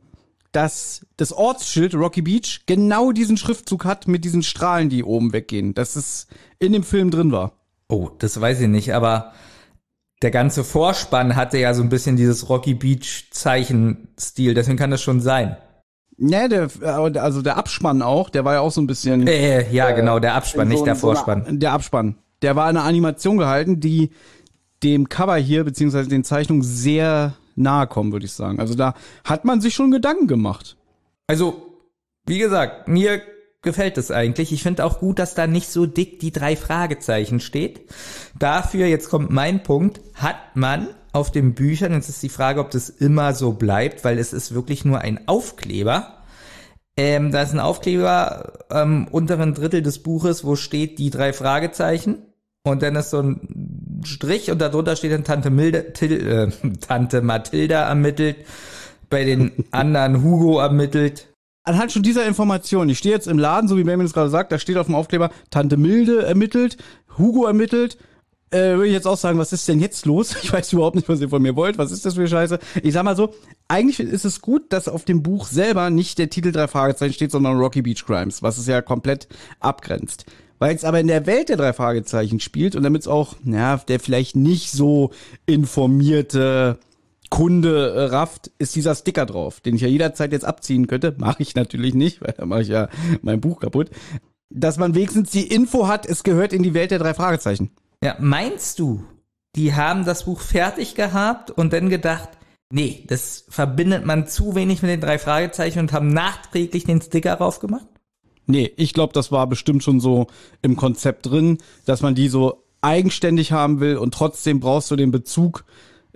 Speaker 2: dass das Ortsschild Rocky Beach genau diesen Schriftzug hat mit diesen Strahlen, die oben weggehen. Dass es in dem Film drin war.
Speaker 3: Oh, das weiß ich nicht, aber der ganze Vorspann hatte ja so ein bisschen dieses Rocky Beach Zeichenstil, deswegen kann das schon sein.
Speaker 2: Ne, der, also der Abspann auch, der war ja auch so ein bisschen
Speaker 3: Äh, ja, genau, der Abspann,
Speaker 2: in
Speaker 3: nicht
Speaker 2: so-
Speaker 3: der
Speaker 2: so eine-
Speaker 3: Vorspann.
Speaker 2: der Abspann. Der war eine Animation gehalten, die dem Cover hier, beziehungsweise den Zeichnungen sehr nahe kommen, würde ich sagen. Also da hat man sich schon Gedanken gemacht.
Speaker 3: Also, wie gesagt, mir gefällt es eigentlich. Ich finde auch gut, dass da nicht so dick die drei Fragezeichen steht. Dafür, jetzt kommt mein Punkt, hat man auf den Büchern. Jetzt ist die Frage, ob das immer so bleibt, weil es ist wirklich nur ein Aufkleber. Ähm, da ist ein Aufkleber am unteren Drittel des Buches, wo steht die drei Fragezeichen. Und dann ist so ein Strich und darunter steht dann Tante, Milde, Til, äh, [laughs] Tante Mathilda ermittelt, bei den [laughs] anderen Hugo ermittelt.
Speaker 2: Anhand schon dieser Information, ich stehe jetzt im Laden, so wie Benjamin es gerade sagt, da steht auf dem Aufkleber Tante Milde ermittelt, Hugo ermittelt. Äh, würde ich jetzt auch sagen, was ist denn jetzt los? [laughs] Ich weiß überhaupt nicht, was ihr von mir wollt. Was ist das für Scheiße? Ich sag mal so, eigentlich ist es gut, dass auf dem Buch selber nicht der Titel drei Fragezeichen steht, sondern Rocky Beach Crimes, was es ja komplett abgrenzt. Weil es aber in der Welt der drei Fragezeichen spielt und damit es auch, ja, der vielleicht nicht so informierte Kunde äh, rafft, ist dieser Sticker drauf, den ich ja jederzeit jetzt abziehen könnte. [laughs] Mache ich natürlich nicht, weil dann mache ich ja mein Buch kaputt. Dass man wenigstens die Info hat, es gehört in die Welt der drei Fragezeichen.
Speaker 3: Ja, meinst du, die haben das Buch fertig gehabt und dann gedacht, nee, das verbindet man zu wenig mit den drei Fragezeichen und haben nachträglich den Sticker drauf gemacht?
Speaker 2: Nee, ich glaube, das war bestimmt schon so im Konzept drin, dass man die so eigenständig haben will und trotzdem brauchst du den Bezug.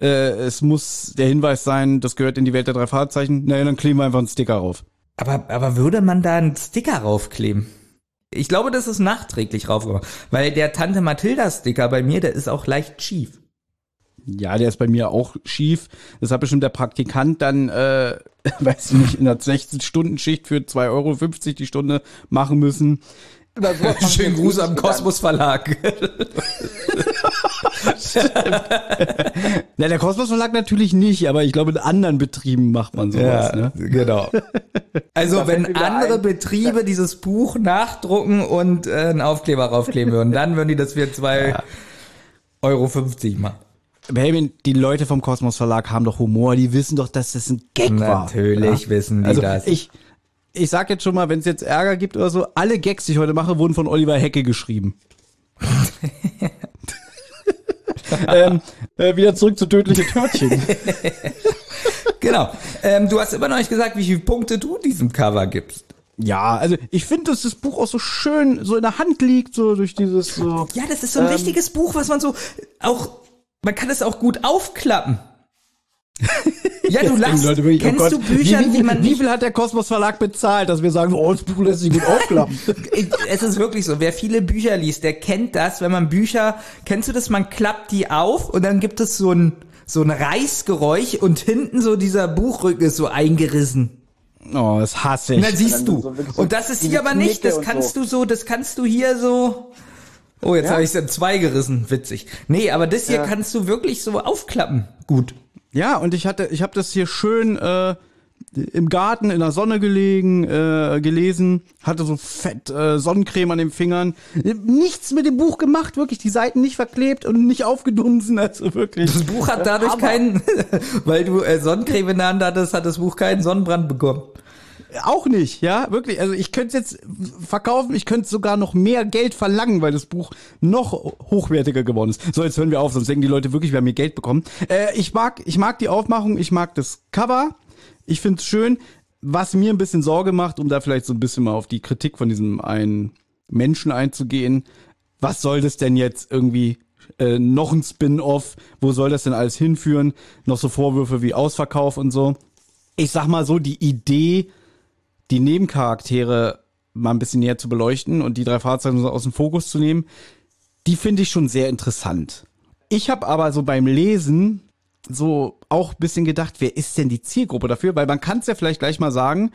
Speaker 2: Äh, es muss der Hinweis sein, das gehört in die Welt der drei Fahrzeichen. Naja, dann kleben wir einfach einen Sticker rauf.
Speaker 3: Aber, aber würde man da einen Sticker raufkleben? Ich glaube, das ist nachträglich raufgekommen. Weil der Tante Mathilda-Sticker bei mir, der ist auch leicht schief.
Speaker 2: Ja, der ist bei mir auch schief. Das hat bestimmt der Praktikant dann, äh, [laughs] weiß ich nicht, in der 16-Stunden-Schicht für 2,50 Euro die Stunde machen müssen.
Speaker 3: Schönen Gruß am Kosmos Verlag. [laughs]
Speaker 2: Na, der Kosmos Verlag natürlich nicht, aber ich glaube, in anderen Betrieben macht man sowas.
Speaker 3: Ja,
Speaker 2: ne?
Speaker 3: genau. Also wenn andere Betriebe dieses Buch nachdrucken und äh, einen Aufkleber raufkleben würden, dann würden die das für 2,50 Euro machen.
Speaker 2: Benjamin, die Leute vom Kosmos Verlag haben doch Humor, die wissen doch, dass das ein Gag war.
Speaker 3: Natürlich
Speaker 2: Ja?
Speaker 3: wissen die
Speaker 2: Also
Speaker 3: das.
Speaker 2: ich, ich sag jetzt schon mal, wenn es jetzt Ärger gibt oder so, alle Gags, die ich heute mache, wurden von Oliver Hecke geschrieben. [laughs] [laughs] ähm, äh, wieder zurück zu tödliche Törtchen. [laughs]
Speaker 3: genau. Ähm, du hast immer noch nicht gesagt, wie viele Punkte du diesem Cover gibst.
Speaker 2: ja, also ich finde, dass das Buch auch so schön so in der Hand liegt, so durch dieses so.
Speaker 3: Ja, das ist so ein richtiges Buch, was man so auch, man kann es auch gut aufklappen. Ja, du [laughs] lachst.
Speaker 2: Leute wirklich, oh
Speaker 3: Kennst
Speaker 2: Gott,
Speaker 3: du Bücher,
Speaker 2: wie, wie,
Speaker 3: die man
Speaker 2: wie viel hat der Kosmos Verlag bezahlt, dass wir sagen, oh, das Buch lässt sich gut aufklappen? [laughs]
Speaker 3: es ist wirklich so, wer viele Bücher liest, der kennt das, wenn man Bücher, kennst du das, man klappt die auf und dann gibt es so ein, so ein Reißgeräusch und hinten so dieser Buchrücken ist so eingerissen.
Speaker 2: oh, das hasse ich.
Speaker 3: Na, siehst du.
Speaker 4: so
Speaker 3: Und das ist hier aber nicht, das kannst
Speaker 4: so.
Speaker 3: du so, das kannst du hier so. Oh, jetzt
Speaker 4: Ja.
Speaker 3: habe ich es in zwei gerissen, witzig. Nee, aber das hier
Speaker 4: Ja.
Speaker 3: kannst du wirklich so aufklappen. Gut.
Speaker 2: Ja, und ich hatte, ich habe das hier schön äh, im Garten in der Sonne gelegen, äh, gelesen, hatte so fett äh, Sonnencreme an den Fingern. Nichts mit dem Buch gemacht, wirklich die Seiten nicht verklebt und nicht aufgedunsen, also wirklich.
Speaker 3: Das Buch hat dadurch
Speaker 4: Aber-
Speaker 3: keinen, [laughs] weil du äh, Sonnencreme in der Hand hattest, hat das Buch keinen Sonnenbrand bekommen.
Speaker 2: Auch nicht, ja, wirklich. Also ich könnte es jetzt verkaufen, ich könnte sogar noch mehr Geld verlangen, weil das Buch noch hochwertiger geworden ist. So, jetzt hören wir auf, sonst denken die Leute wirklich, wir haben hier Geld bekommen. Äh, ich mag, ich mag die Aufmachung, ich mag das Cover. Ich find's schön. Was mir ein bisschen Sorge macht, um da vielleicht so ein bisschen mal auf die Kritik von diesem einen Menschen einzugehen. Was soll das denn jetzt irgendwie äh, noch ein Spin-off? Wo soll das denn alles hinführen? Noch so Vorwürfe wie Ausverkauf und so. Ich sag mal so, die Idee, die Nebencharaktere mal ein bisschen näher zu beleuchten und die drei Fahrzeuge so aus dem Fokus zu nehmen, die finde ich schon sehr interessant. Ich habe aber so beim Lesen so auch ein bisschen gedacht, wer ist denn die Zielgruppe dafür? Weil man kann es ja vielleicht gleich mal sagen,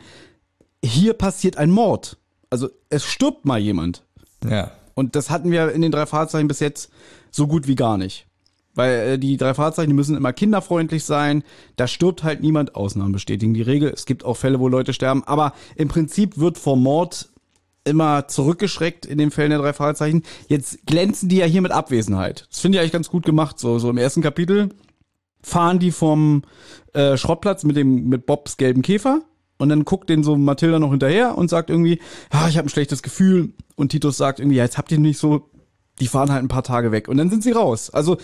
Speaker 2: hier passiert ein Mord. Also es stirbt mal jemand.
Speaker 3: Ja.
Speaker 2: Und das hatten wir in den drei Fahrzeichen bis jetzt so gut wie gar nicht. Weil äh, die drei Fahrzeichen, die müssen immer kinderfreundlich sein. Da stirbt halt niemand. Ausnahmen bestätigen die Regel. Es gibt auch Fälle, wo Leute sterben. Aber im Prinzip wird vor Mord immer zurückgeschreckt in den Fällen der drei Fahrzeichen. Jetzt glänzen die ja hier mit Abwesenheit. Das finde ich eigentlich ganz gut gemacht. So, so im ersten Kapitel fahren die vom äh, Schrottplatz mit dem mit Bobs gelben Käfer und dann guckt den so Mathilda noch hinterher und sagt irgendwie, ja, ich habe ein schlechtes Gefühl und Titus sagt irgendwie, ja, jetzt habt ihr nicht so, die fahren halt ein paar Tage weg und dann sind sie raus. Also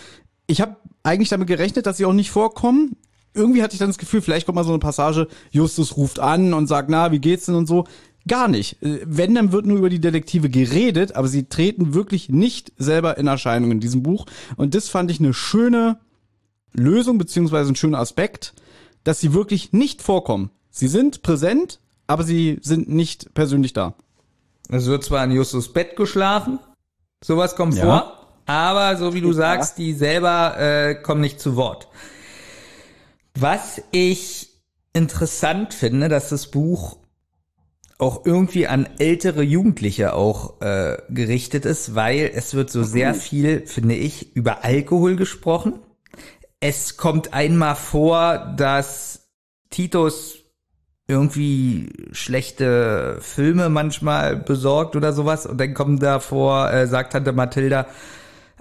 Speaker 2: ich habe eigentlich damit gerechnet, dass sie auch nicht vorkommen. Irgendwie hatte ich dann das Gefühl, vielleicht kommt mal so eine Passage, Justus ruft an und sagt, na, wie geht's denn und so. Gar nicht. Äh, Wenn, dann wird nur über die Detektive geredet, aber sie treten wirklich nicht selber in Erscheinung in diesem Buch. Und das fand ich eine schöne, Lösung beziehungsweise ein schöner Aspekt, dass sie wirklich nicht vorkommen. Sie sind präsent, aber sie sind nicht persönlich da.
Speaker 3: Es wird zwar in Justus Bett geschlafen, sowas kommt
Speaker 2: Ja.
Speaker 3: vor, aber so wie du sagst, die selber äh, kommen nicht zu Wort. Was ich interessant finde, dass das Buch auch irgendwie an ältere Jugendliche auch äh, gerichtet ist, weil es wird so sehr viel, finde ich, über Alkohol gesprochen. Es kommt einmal vor, dass Titus irgendwie schlechte Filme manchmal besorgt oder sowas und dann kommt davor, äh, sagt Tante Mathilda,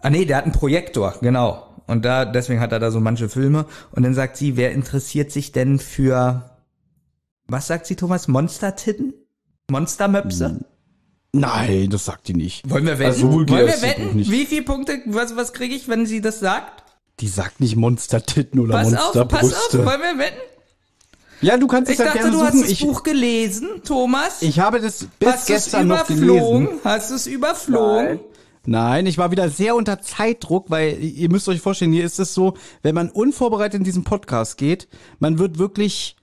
Speaker 3: ah nee, der hat einen Projektor, genau. Und da, deswegen hat er da so manche Filme. Und dann sagt sie, wer interessiert sich denn für, was sagt sie, Thomas? Monstertitten? Monstermöpse?
Speaker 2: Nein, das sagt die nicht.
Speaker 3: Wollen wir wetten?
Speaker 2: Also
Speaker 3: Wollen wir wetten? Wie viele Punkte, was, was kriege ich, wenn sie das sagt?
Speaker 2: Die sagt nicht Monstertitten oder
Speaker 3: Pass auf, pass auf,
Speaker 2: Monsterbrüste.
Speaker 3: wollen wir wetten?
Speaker 2: Ja, du kannst
Speaker 3: Ich
Speaker 2: es ja
Speaker 3: dachte, du hast das
Speaker 2: Ich,
Speaker 3: Buch gelesen, Thomas.
Speaker 2: ich habe das bis
Speaker 3: hast
Speaker 2: gestern noch
Speaker 3: überflogen?
Speaker 2: gelesen.
Speaker 3: Hast du es überflogen?
Speaker 2: Nein, ich war wieder sehr unter Zeitdruck, weil ihr müsst euch vorstellen, hier ist es so, wenn man unvorbereitet in diesen Podcast geht, man wird wirklich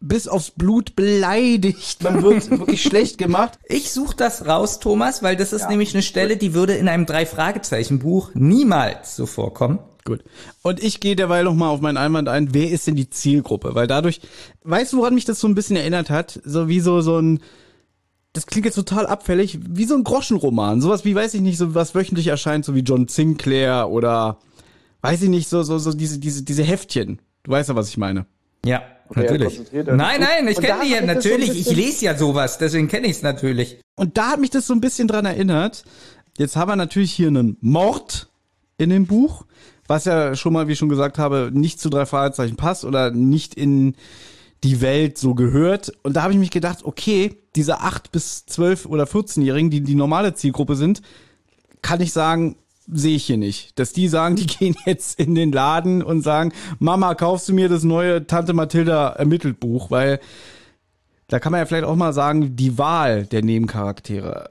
Speaker 2: bis aufs Blut beleidigt, man wird [laughs] wirklich schlecht gemacht.
Speaker 3: Ich suche das raus, Thomas, weil das ist nämlich eine Stelle, die würde in einem Drei-Fragezeichen-Buch niemals so vorkommen.
Speaker 2: Gut. Und ich gehe derweil noch mal auf meinen Einwand ein, wer ist denn die Zielgruppe? Weil dadurch, weißt du, woran mich das so ein bisschen erinnert hat? So wie so, so ein, das klingt jetzt total abfällig, wie so ein Groschenroman. Sowas wie, weiß ich nicht, so was wöchentlich erscheint, so wie John Sinclair oder, weiß ich nicht, so, so, so diese, diese, diese Heftchen. Du weißt ja, was ich meine.
Speaker 3: Ja,
Speaker 4: ja,
Speaker 3: natürlich. Nein, nein, ich kenne die ja
Speaker 4: das so
Speaker 3: natürlich. ich lese ja sowas, deswegen kenne ich es natürlich.
Speaker 2: Und da hat mich das so ein bisschen dran erinnert. Jetzt haben wir natürlich hier einen Mord in dem Buch, was ja schon mal, wie ich schon gesagt habe, nicht zu drei Fragezeichen passt oder nicht in die Welt so gehört. Und da habe ich mich gedacht, okay, diese acht bis zwölf oder 14-Jährigen, die die normale Zielgruppe sind, kann ich sagen, sehe ich hier nicht. Dass die sagen, die [laughs] gehen jetzt in den Laden und sagen, Mama, kaufst du mir das neue Tante Mathilda ermittelt Buch, weil da kann man ja vielleicht auch mal sagen, die Wahl der Nebencharaktere.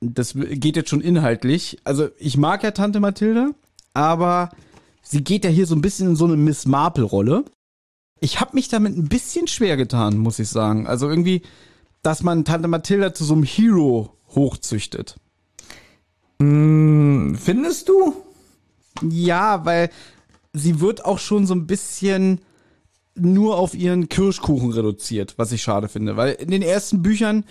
Speaker 2: Das geht jetzt schon inhaltlich. Also ich mag ja Tante Mathilda, aber sie geht ja hier so ein bisschen in so eine Miss Marple-Rolle. Ich habe mich damit ein bisschen schwer getan, muss ich sagen. Also irgendwie, dass man Tante Mathilda zu so einem Hero hochzüchtet.
Speaker 3: Findest du?
Speaker 2: Ja, weil sie wird auch schon so ein bisschen nur auf ihren Kirschkuchen reduziert, was ich schade finde. Weil in den ersten Büchern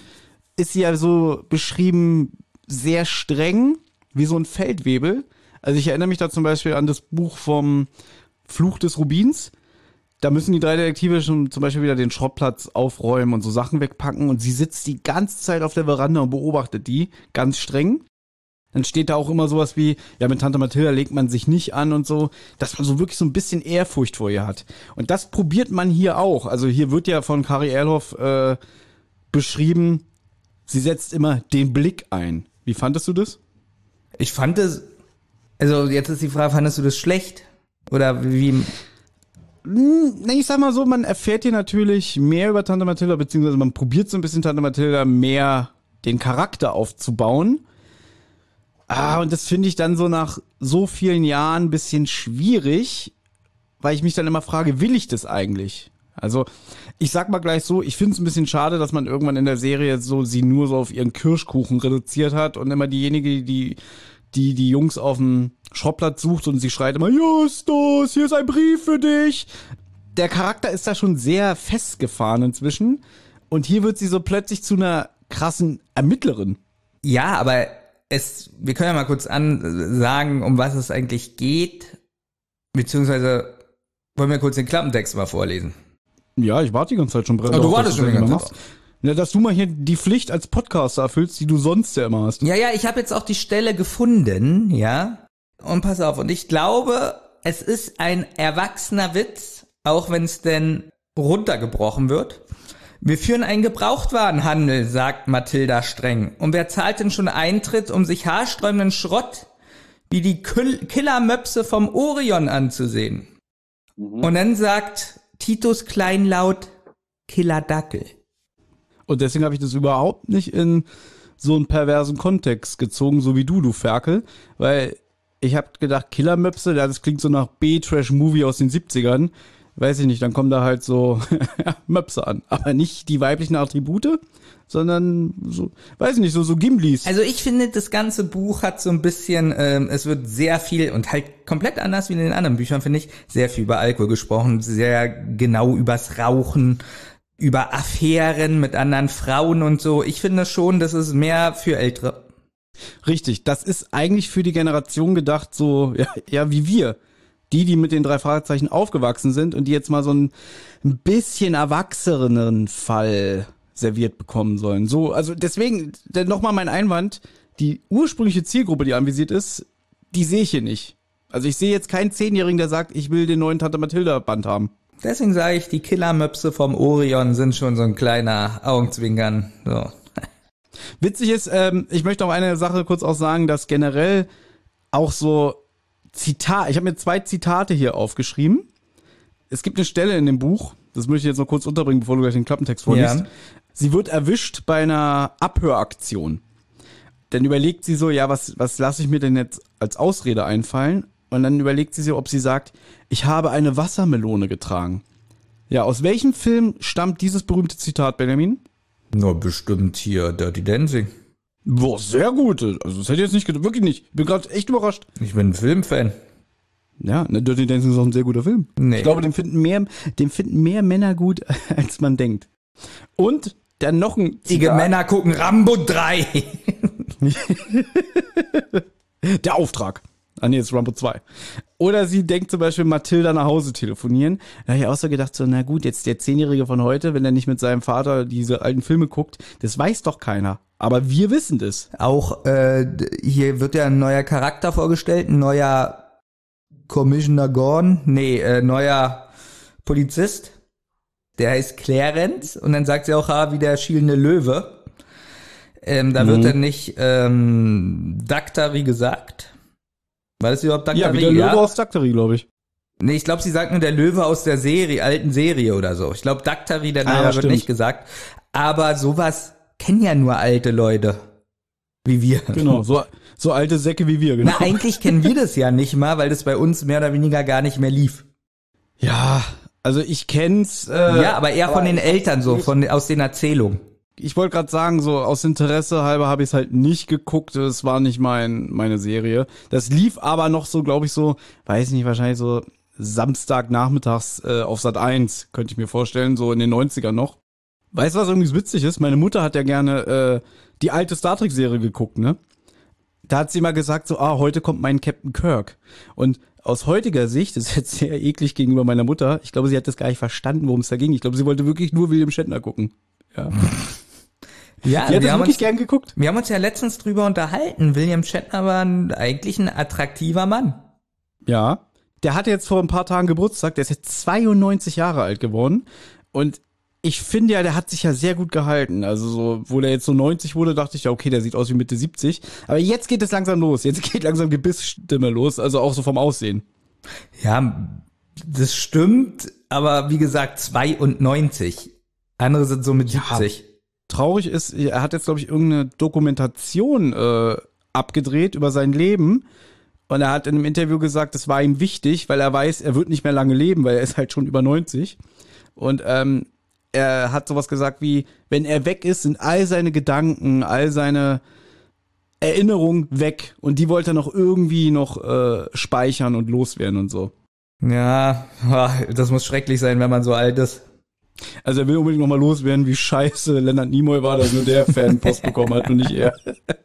Speaker 2: ist sie ja so beschrieben sehr streng, wie so ein Feldwebel. Also ich erinnere mich da zum Beispiel an das Buch vom Fluch des Rubins. Da müssen die drei Detektive schon zum Beispiel wieder den Schrottplatz aufräumen und so Sachen wegpacken und sie sitzt die ganze Zeit auf der Veranda und beobachtet die, ganz streng. Dann steht da auch immer sowas wie, ja, mit Tante Mathilda legt man sich nicht an und so, dass man so wirklich so ein bisschen Ehrfurcht vor ihr hat. Und das probiert man hier auch. Also hier wird ja von Kari Erlhoff äh, beschrieben, sie setzt immer den Blick ein. Wie fandest du das?
Speaker 3: Ich fand es, also jetzt ist die Frage, fandest du das schlecht? Oder wie,
Speaker 2: ich sag mal so, man erfährt hier natürlich mehr über Tante Mathilda, beziehungsweise man probiert so ein bisschen Tante Mathilda mehr den Charakter aufzubauen. Ah, und das finde ich dann so nach so vielen Jahren ein bisschen schwierig, weil ich mich dann immer frage, will ich das eigentlich? Also, ich sag mal gleich so, ich finde es ein bisschen schade, dass man irgendwann in der Serie so sie nur so auf ihren Kirschkuchen reduziert hat und immer diejenige, die die die Jungs auf dem Schrottplatz sucht und sie schreit immer, Justus, hier ist ein Brief für dich. Der Charakter ist da schon sehr festgefahren inzwischen und hier wird sie so plötzlich zu einer krassen Ermittlerin.
Speaker 3: ja, aber es, wir können ja mal kurz an sagen, um was es eigentlich geht, beziehungsweise wollen wir kurz den Klappentext mal vorlesen.
Speaker 2: Ja, ich warte die ganze Zeit schon brennend.
Speaker 3: Ah, du wartest schon die ganze
Speaker 2: machst. Ja, dass du mal hier die Pflicht als Podcaster erfüllst, die du sonst ja immer hast.
Speaker 3: Ja, ja, ich habe jetzt auch die Stelle gefunden, ja. Und pass auf, und ich glaube, es ist ein erwachsener Witz, auch wenn es denn runtergebrochen wird. Wir führen einen Gebrauchtwarenhandel, sagt Mathilda streng. Und wer zahlt denn schon Eintritt, um sich haarsträubenden Schrott wie die Kill- Killermöpse vom Orion anzusehen? Und dann sagt Titus kleinlaut Killerdackel.
Speaker 2: Und deswegen habe ich das überhaupt nicht in so einen perversen Kontext gezogen, so wie du, du Ferkel. Weil Ich habe gedacht, Killermöpse, das klingt so nach B-Trash-Movie aus den 70ern. Weiß ich nicht, dann kommen da halt so [laughs] Möpse an. Aber nicht die weiblichen Attribute, sondern so, weiß ich nicht, so, so Gimblis.
Speaker 3: Also ich finde, das ganze Buch hat so ein bisschen, ähm, es wird sehr viel und halt komplett anders wie in den anderen Büchern, finde ich, sehr viel über Alkohol gesprochen, sehr genau übers Rauchen, über Affären mit anderen Frauen und so. Ich finde schon, das ist mehr für Ältere.
Speaker 2: Richtig, das ist eigentlich für die Generation gedacht, so [laughs] ja, ja wie wir. Die, die mit den drei Fragezeichen aufgewachsen sind und die jetzt mal so ein bisschen erwachseneren Fall serviert bekommen sollen. So, also deswegen nochmal mein Einwand, die ursprüngliche Zielgruppe, die anvisiert ist, die sehe ich hier nicht. Also ich sehe jetzt keinen Zehnjährigen, der sagt, ich will den neuen Tante Mathilda Band haben.
Speaker 3: Deswegen sage ich, die Killermöpse vom Orion sind schon so ein kleiner Augenzwinkern. So. [laughs]
Speaker 2: Witzig ist, ähm, ich möchte auch eine Sache kurz auch sagen, dass generell auch so Zitat, ich habe mir zwei Zitate hier aufgeschrieben. Es gibt eine Stelle in dem Buch, das möchte ich jetzt noch kurz unterbringen, bevor du gleich den Klappentext vorliest. Ja. Sie wird erwischt bei einer Abhöraktion. Dann überlegt sie so, ja, was, was lasse ich mir denn jetzt als Ausrede einfallen? Und dann überlegt sie sich, ob sie sagt, ich habe eine Wassermelone getragen. Ja, aus welchem Film stammt dieses berühmte Zitat, Benjamin?
Speaker 3: Nur bestimmt hier Dirty Dancing.
Speaker 2: Boah, sehr gut. Also das hätte ich jetzt nicht gedacht. Wirklich nicht. Ich bin gerade echt überrascht.
Speaker 3: Ich bin ein Filmfan.
Speaker 2: Ja, ne, Dirty Dancing ist auch ein sehr guter Film. Nee. Ich glaube, den finden mehr, den finden mehr Männer gut, [laughs] als man denkt. Und dann noch ein
Speaker 3: Zitat. Männer gucken Rambo 3. [laughs]
Speaker 2: Der Auftrag. Ah nee, ist Rambo 2. Oder sie denkt zum Beispiel Mathilda nach Hause telefonieren. Da habe ich auch so gedacht, so, na gut, jetzt der Zehnjährige von heute, wenn er nicht mit seinem Vater diese alten Filme guckt, das weiß doch keiner. Aber wir wissen das.
Speaker 3: Auch äh, hier wird ja ein neuer Charakter vorgestellt, ein neuer Commissioner Gordon, nee, äh, neuer Polizist. Der heißt Clarence und dann sagt sie auch, ah, wie der schielende Löwe. Ähm, da mhm. wird dann nicht ähm, Daktari gesagt. War das überhaupt
Speaker 2: Daktari? Ja, wie der Löwe ja? aus Daktari, glaube ich.
Speaker 3: Nee, ich glaube, sie sagt nur der Löwe aus der Serie, alten Serie oder so. Ich glaube, Daktari, der ah, Name ah, ja, wird nicht gesagt. Aber sowas kennen ja nur alte Leute. Wie wir.
Speaker 2: Genau, [laughs] so, so alte Säcke wie wir, genau.
Speaker 3: Na, eigentlich kennen wir das ja nicht mal, weil das bei uns mehr oder weniger gar nicht mehr lief.
Speaker 2: Ja, also ich kenn's. Äh,
Speaker 3: ja, aber eher aber von den Eltern so, von aus den Erzählungen.
Speaker 2: Ich wollte gerade sagen, so aus Interesse halber habe ich es halt nicht geguckt. Es war nicht mein meine Serie. Das lief aber noch so, glaube ich, so, weiß nicht, wahrscheinlich so Samstagnachmittags äh, auf Sat 1, könnte ich mir vorstellen, so in den 90ern noch. Weißt du, was irgendwie witzig ist? Meine Mutter hat ja gerne äh, die alte Star Trek-Serie geguckt, ne? Da hat sie immer gesagt, so, ah, heute kommt mein Captain Kirk. Und aus heutiger Sicht, das ist jetzt sehr eklig gegenüber meiner Mutter, ich glaube, sie hat das gar nicht verstanden, worum es da ging. Ich glaube, sie wollte wirklich nur William Shatner gucken. Ja. [laughs]
Speaker 3: Ja, die hat wir haben wirklich uns, gern geguckt. Wir haben uns ja letztens drüber unterhalten. William Shatner war ein, eigentlich ein attraktiver Mann.
Speaker 2: Ja. Der hatte jetzt vor ein paar Tagen Geburtstag, der ist jetzt 92 Jahre alt geworden. Und ich finde ja, der hat sich ja sehr gut gehalten. Also so, wo der jetzt so 90 wurde, dachte ich ja, okay, der sieht aus wie Mitte 70. Aber jetzt geht es langsam los. Jetzt [laughs] geht langsam Gebissstimme los, also auch so vom Aussehen.
Speaker 3: Ja, das stimmt, aber wie gesagt, 92. Andere sind so mit 70. Ja,
Speaker 2: traurig ist, er hat jetzt, glaube ich, irgendeine Dokumentation äh, abgedreht über sein Leben. Und er hat in einem Interview gesagt, das war ihm wichtig, weil er weiß, er wird nicht mehr lange leben, weil er ist halt schon über 90. Und ähm, er hat sowas gesagt wie, wenn er weg ist, sind all seine Gedanken, all seine Erinnerungen weg und die wollte er noch irgendwie noch äh, speichern und loswerden und so.
Speaker 3: Ja, das muss schrecklich sein, wenn man so alt ist.
Speaker 2: Also er will unbedingt nochmal loswerden, wie scheiße Leonard Nimoy war, dass nur der Fanpost bekommen hat und nicht er.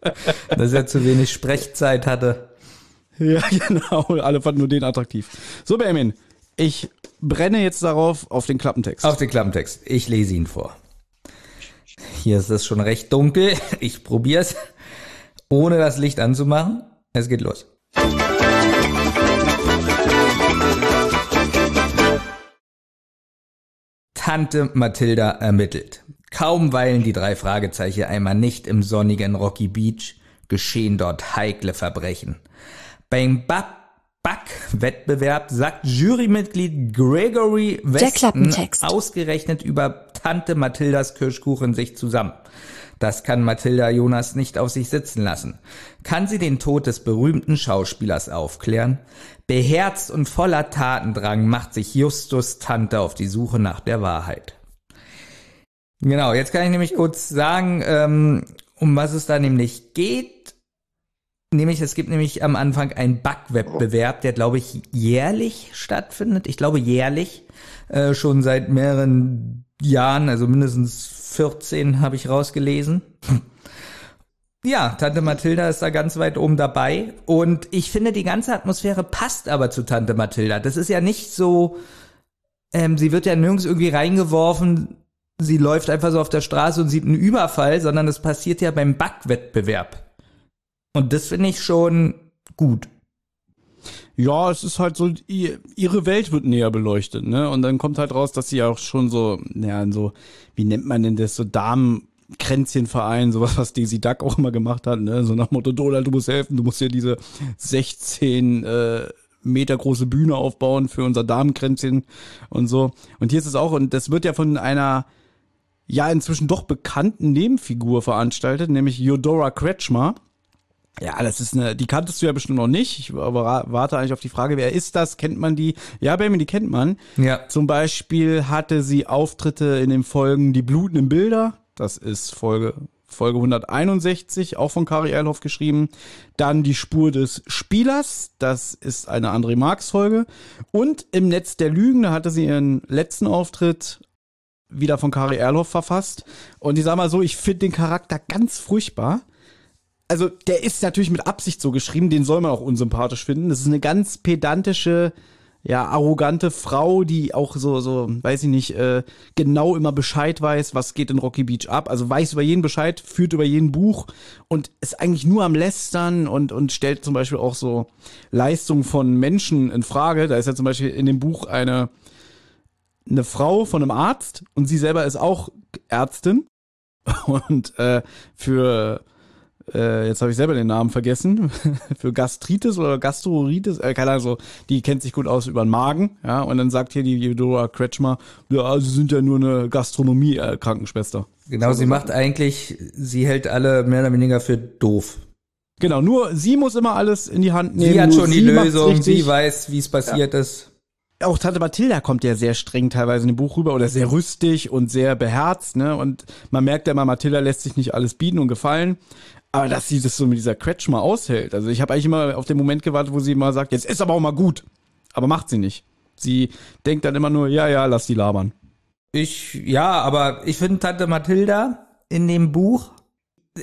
Speaker 2: [laughs]
Speaker 3: dass er zu wenig Sprechzeit hatte.
Speaker 2: Ja, genau. Alle fanden nur den attraktiv. So, Benjamin, ich brenne jetzt darauf auf den Klappentext.
Speaker 3: Auf den Klappentext. Ich lese ihn vor. Hier ist es schon recht dunkel. Ich probiere es, ohne das Licht anzumachen. Es geht los. Tante Mathilda ermittelt. Kaum weilen die drei Fragezeichen einmal nicht im sonnigen Rocky Beach, geschehen dort heikle Verbrechen. Beim Bab Backwettbewerb sagt Jurymitglied Gregory Weston ausgerechnet über Tante Mathildas Kirschkuchen sich zusammen. Das kann Mathilda Jonas nicht auf sich sitzen lassen. Kann sie den Tod des berühmten Schauspielers aufklären? Beherzt und voller Tatendrang macht sich Justus Tante auf die Suche nach der Wahrheit. Genau, jetzt kann ich nämlich kurz sagen, ähm, um was es da nämlich geht. Nämlich, es gibt nämlich am Anfang einen Backwettbewerb, der, glaube ich, jährlich stattfindet. Ich glaube, jährlich. Äh, schon seit mehreren Jahren, also mindestens 14 habe ich rausgelesen. Ja, Tante Mathilda ist da ganz weit oben dabei. Und ich finde, die ganze Atmosphäre passt aber zu Tante Mathilda. Das ist ja nicht so, ähm, sie wird ja nirgends irgendwie reingeworfen, sie läuft einfach so auf der Straße und sieht einen Überfall, sondern das passiert ja beim Backwettbewerb. Und das finde ich schon gut.
Speaker 2: Ja, es ist halt so, ihr- ihre Welt wird näher beleuchtet, ne? Und dann kommt halt raus, dass sie auch schon so, ja, so, wie nennt man denn das, so Damenkränzchenverein, sowas, was Daisy Duck auch immer gemacht hat, ne? So nach Motto, Donald, du musst helfen, du musst hier diese 16 äh, Meter große Bühne aufbauen für unser Damenkränzchen und so. Und hier ist es auch, und das wird ja von einer ja inzwischen doch bekannten Nebenfigur veranstaltet, nämlich Eudora Kretschmer. Ja, das ist eine, die kanntest du ja bestimmt noch nicht. Ich aber warte eigentlich auf die Frage, wer ist das? Kennt man die? Ja, Benjamin, die kennt man.
Speaker 3: Ja.
Speaker 2: Zum Beispiel hatte sie Auftritte in den Folgen Die blutenden Bilder. Das ist Folge, Folge 161, auch von Kari Erlhoff geschrieben. Dann Die Spur des Spielers. Das ist eine André Marx Folge. Und im Netz der Lügen, da hatte sie ihren letzten Auftritt wieder von Kari Erlhoff verfasst. Und ich sag mal so, ich finde den Charakter ganz furchtbar also der ist natürlich mit Absicht so geschrieben, den soll man auch unsympathisch finden. Das ist eine ganz pedantische, ja, arrogante Frau, die auch so, so, weiß ich nicht, äh, genau immer Bescheid weiß, was geht in Rocky Beach ab. Also weiß über jeden Bescheid, führt über jeden Buch und ist eigentlich nur am Lästern und, und stellt zum Beispiel auch so Leistungen von Menschen in Frage. Da ist ja zum Beispiel in dem Buch eine, eine Frau von einem Arzt und sie selber ist auch Ärztin. [laughs] Und äh, für äh, jetzt habe ich selber den Namen vergessen, [laughs] für Gastritis oder Gastroritis, äh, keine Ahnung, so, die kennt sich gut aus über den Magen, ja, und dann sagt hier die Eudora Kretschmer, ja, sie sind ja nur eine Gastronomie-Krankenschwester.
Speaker 3: Genau, sie macht eigentlich, sie hält alle mehr oder weniger für doof.
Speaker 2: Genau, nur sie muss immer alles in die Hand nehmen.
Speaker 3: Sie hat schon die Lösung, sie weiß, wie es passiert ist.
Speaker 2: auch Tante Mathilda kommt ja sehr streng teilweise in dem Buch rüber oder sehr rüstig und sehr beherzt, ne? Und man merkt ja mal, Mathilda lässt sich nicht alles bieten und gefallen. Aber dass sie das so mit dieser Kretschmer aushält. Also ich habe eigentlich immer auf den Moment gewartet, wo sie mal sagt, jetzt ist aber auch mal gut. Aber macht sie nicht. Sie denkt dann immer nur, ja, ja, lass die labern.
Speaker 3: Ich, ja, aber ich finde Tante Mathilda in dem Buch,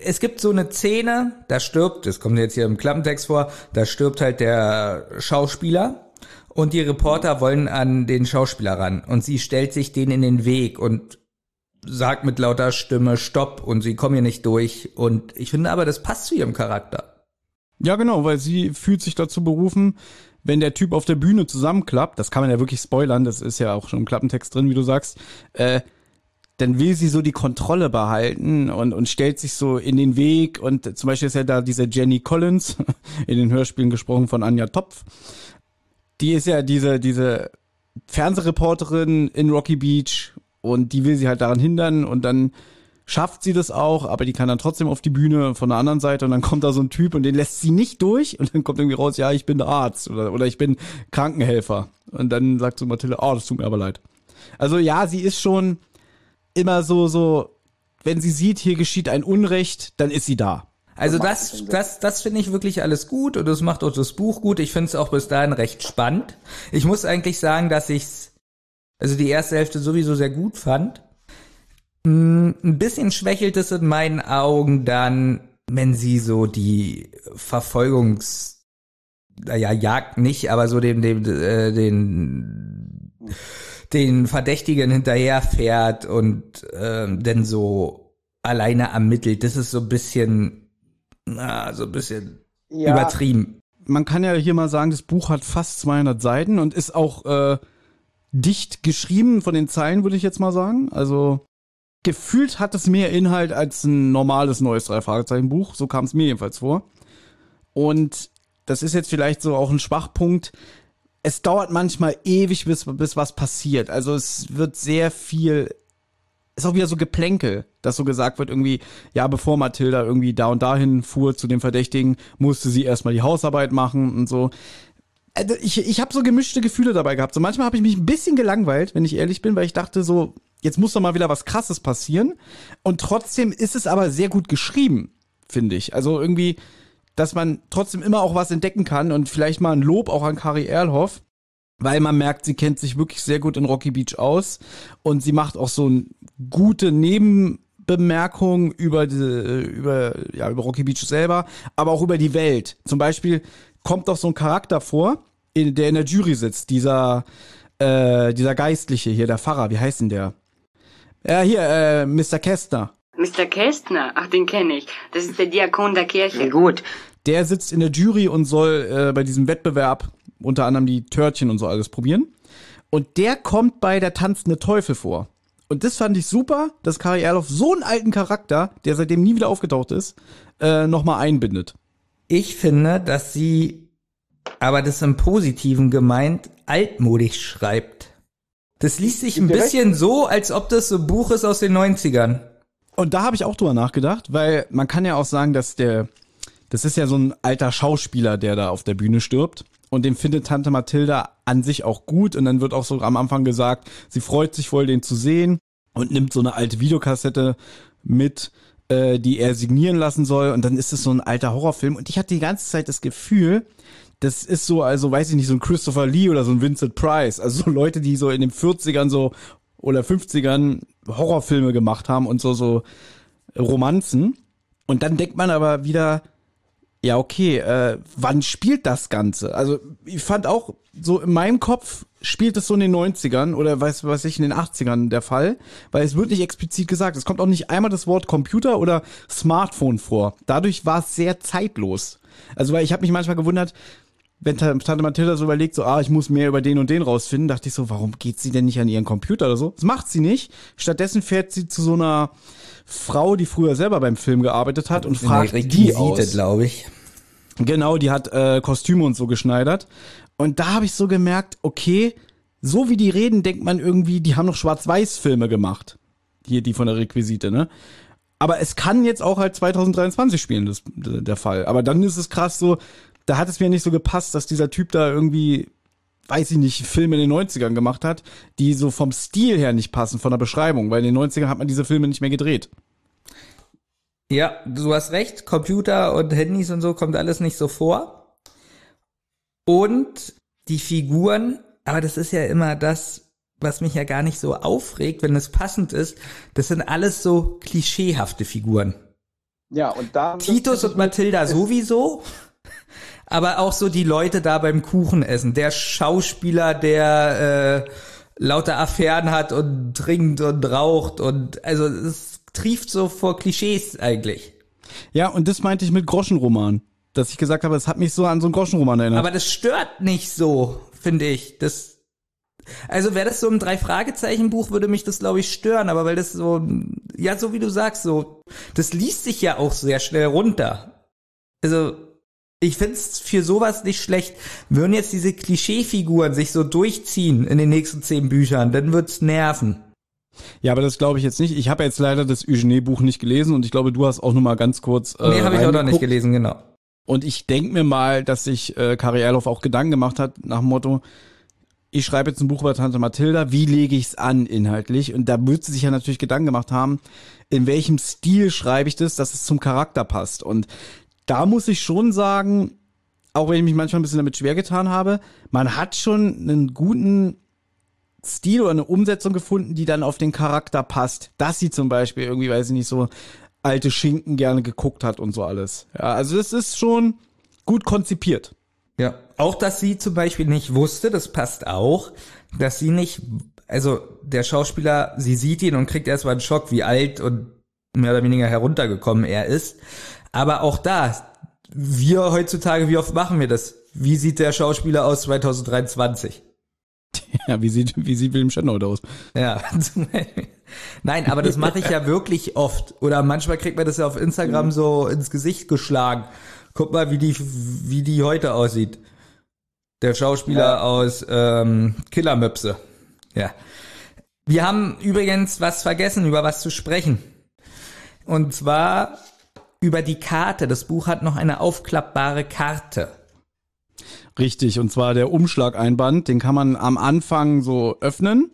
Speaker 3: es gibt so eine Szene, da stirbt, das kommt jetzt hier im Klappentext vor, da stirbt halt der Schauspieler und die Reporter wollen an den Schauspieler ran und sie stellt sich den in den Weg und sagt mit lauter Stimme Stopp und sie kommen hier nicht durch. Und ich finde aber, das passt zu ihrem Charakter.
Speaker 2: Ja, genau, weil sie fühlt sich dazu berufen, wenn der Typ auf der Bühne zusammenklappt, das kann man ja wirklich spoilern, das ist ja auch schon im Klappentext drin, wie du sagst, äh, dann will sie so die Kontrolle behalten und, und stellt sich so in den Weg. Und zum Beispiel ist ja da diese Jenny Collins, [laughs] in den Hörspielen gesprochen von Anja Topf, die ist ja diese, diese Fernsehreporterin in Rocky Beach und die will sie halt daran hindern und dann schafft sie das auch, aber die kann dann trotzdem auf die Bühne von der anderen Seite und dann kommt da so ein Typ und den lässt sie nicht durch und dann kommt irgendwie raus, ja, ich bin der Arzt oder, oder ich bin Krankenhelfer. Und dann sagt so Mathilde, oh, das tut mir aber leid. Also ja, sie ist schon immer so, so, wenn sie sieht, hier geschieht ein Unrecht, dann ist sie da.
Speaker 3: Also das, das, das finde ich wirklich alles gut und das macht auch das Buch gut. Ich finde es auch bis dahin recht spannend. Ich muss eigentlich sagen, dass ich's, also die erste Hälfte sowieso sehr gut fand. Mm, Ein bisschen schwächelt es in meinen Augen dann, wenn sie so die Verfolgungs, naja, Jagd nicht, aber so dem, dem, äh, den, den Verdächtigen hinterherfährt und ähm, dann so alleine ermittelt. Das ist so ein bisschen, na, so ein bisschen übertrieben.
Speaker 2: Man kann ja hier mal sagen, das Buch hat fast 200 Seiten und ist auch äh, dicht geschrieben von den Zeilen, würde ich jetzt mal sagen. Also gefühlt hat es mehr Inhalt als ein normales neues drei Fragezeichen Buch. So kam es mir jedenfalls vor. Und das ist jetzt vielleicht so auch ein Schwachpunkt, es dauert manchmal ewig, bis, bis was passiert. Also es wird sehr viel, ist auch wieder so Geplänkel, dass so gesagt wird, irgendwie, ja, bevor Mathilda irgendwie da und dahin fuhr zu dem Verdächtigen, musste sie erstmal die Hausarbeit machen und so. Also ich, ich habe so gemischte Gefühle dabei gehabt. So manchmal habe ich mich ein bisschen gelangweilt, wenn ich ehrlich bin, weil ich dachte so, jetzt muss doch mal wieder was Krasses passieren. Und trotzdem ist es aber sehr gut geschrieben, finde ich. Also irgendwie, dass man trotzdem immer auch was entdecken kann und vielleicht mal ein Lob auch an Kari Erlhoff, weil man merkt, sie kennt sich wirklich sehr gut in Rocky Beach aus und sie macht auch so gute Nebenbemerkungen über diese, über, ja, über Rocky Beach selber, aber auch über die Welt. Zum Beispiel kommt doch so ein Charakter vor, in, der in der Jury sitzt, dieser, äh, dieser Geistliche hier, der Pfarrer, wie heißt denn der? Ja, hier, äh, Mr. Kästner.
Speaker 4: Mr. Kästner, ach, den kenne ich. Das ist der Diakon der Kirche.
Speaker 5: Gut.
Speaker 2: Der sitzt in der Jury und soll äh, bei diesem Wettbewerb unter anderem die Törtchen und so alles probieren. Und der kommt bei der tanzende Teufel vor. Und das fand ich super, dass Kari Erloff so einen alten Charakter, der seitdem nie wieder aufgetaucht ist, äh, nochmal einbindet.
Speaker 3: Ich finde, dass sie, aber das im Positiven gemeint, altmodisch schreibt. Das liest sich ein bisschen so, als ob das so ein Buch ist aus den 90ern.
Speaker 2: Und da habe ich auch drüber nachgedacht, weil man kann ja auch sagen, dass der, das ist ja so ein alter Schauspieler, der da auf der Bühne stirbt. Und den findet Tante Mathilda an sich auch gut. Und dann wird auch so am Anfang gesagt, sie freut sich voll, den zu sehen und nimmt so eine alte Videokassette mit, äh, die er signieren lassen soll. Und dann ist es so ein alter Horrorfilm. Und ich hatte die ganze Zeit das Gefühl, das ist so, also weiß ich nicht, so ein Christopher Lee oder so ein Vincent Price. Also so Leute, die so in den 40ern so oder 50ern Horrorfilme gemacht haben und so, so Romanzen. Und dann denkt man aber wieder, ja, okay, äh, wann spielt das Ganze? Also ich fand auch, so in meinem Kopf spielt es so in den 90ern oder weiß was ich, in den 80ern der Fall, weil es wird nicht explizit gesagt. Es kommt auch nicht einmal das Wort Computer oder Smartphone vor. Dadurch war es sehr zeitlos. Also weil ich habe mich manchmal gewundert, wenn Tante Mathilda so überlegt, so, ah, ich muss mehr über den und den rausfinden, dachte ich so, warum geht sie denn nicht an ihren Computer oder so? Das macht sie nicht. Stattdessen fährt sie zu so einer Frau, die früher selber beim Film gearbeitet hat und fragt die aus.
Speaker 3: glaube ich.
Speaker 2: Genau, die hat äh, Kostüme und so geschneidert. Und da habe ich so gemerkt, okay, so wie die reden, denkt man irgendwie, die haben noch Schwarz-Weiß-Filme gemacht. Hier die von der Requisite, ne? Aber es kann jetzt auch halt 2023 spielen, das der Fall. Aber dann ist es krass so, da hat es mir nicht so gepasst, dass dieser Typ da irgendwie, weiß ich nicht, Filme in den 90ern gemacht hat, die so vom Stil her nicht passen, von der Beschreibung, weil in den 90ern hat man diese Filme nicht mehr gedreht.
Speaker 3: Ja, du hast recht, Computer und Handys und so kommt alles nicht so vor. Und die Figuren, aber das ist ja immer das, was mich ja gar nicht so aufregt, wenn es passend ist, das sind alles so klischeehafte Figuren.
Speaker 2: Ja, und da.
Speaker 3: Titus und Mathilda sowieso. [laughs] Aber auch so die Leute da beim Kuchenessen. Der Schauspieler, der äh, lauter Affären hat und trinkt und raucht und also es trieft so vor Klischees eigentlich.
Speaker 2: Ja, und das meinte ich mit Groschenroman. Dass ich gesagt habe, es hat mich so an so einen Groschenroman erinnert.
Speaker 3: Aber das stört nicht so, finde ich. Das also wäre das so ein Drei-Fragezeichen-Buch, würde mich das, glaube ich, stören, aber weil das so, ja, so wie du sagst, so, das liest sich ja auch sehr schnell runter. Also, ich find's für sowas nicht schlecht. Würden jetzt diese Klischeefiguren sich so durchziehen in den nächsten zehn Büchern, dann wird's nerven.
Speaker 2: Ja, aber das glaube ich jetzt nicht. Ich habe jetzt leider das Eugenie-Buch nicht gelesen und ich glaube, du hast auch nur mal ganz kurz.
Speaker 3: Äh, nee, habe ich auch noch nicht gelesen, genau.
Speaker 2: Und ich denk mir mal, dass sich äh, Kari Erloff auch Gedanken gemacht hat nach dem Motto, ich schreibe jetzt ein Buch über Tante Mathilda, wie lege ich es an inhaltlich? Und da wird sie sich ja natürlich Gedanken gemacht haben, in welchem Stil schreibe ich das, dass es zum Charakter passt. Und da muss ich schon sagen, auch wenn ich mich manchmal ein bisschen damit schwer getan habe, man hat schon einen guten Stil oder eine Umsetzung gefunden, die dann auf den Charakter passt. Dass sie zum Beispiel irgendwie, weiß ich nicht, so alte Schinken gerne geguckt hat und so alles. Ja, also es ist schon gut konzipiert.
Speaker 3: Ja, auch dass sie zum Beispiel nicht wusste, das passt auch, dass sie nicht, also der Schauspieler, sie sieht ihn und kriegt erstmal einen Schock, wie alt und mehr oder weniger heruntergekommen er ist. Aber auch da, wir heutzutage, wie oft machen wir das? Wie sieht der Schauspieler aus 2023? [laughs]
Speaker 2: Ja, wie sieht, wie sieht William Shatner aus?
Speaker 3: Ja, [laughs] Nein, aber das mache ich ja wirklich oft. Oder manchmal kriegt man das ja auf Instagram so ins Gesicht geschlagen. Guck mal, wie die, wie die heute aussieht. Der Schauspieler aus ähm, Killermöpse. Ja. Wir haben übrigens was vergessen, über was zu sprechen. Und zwar über die Karte. Das Buch hat noch eine aufklappbare Karte.
Speaker 2: Richtig, und zwar der Umschlageinband, den kann man am Anfang so öffnen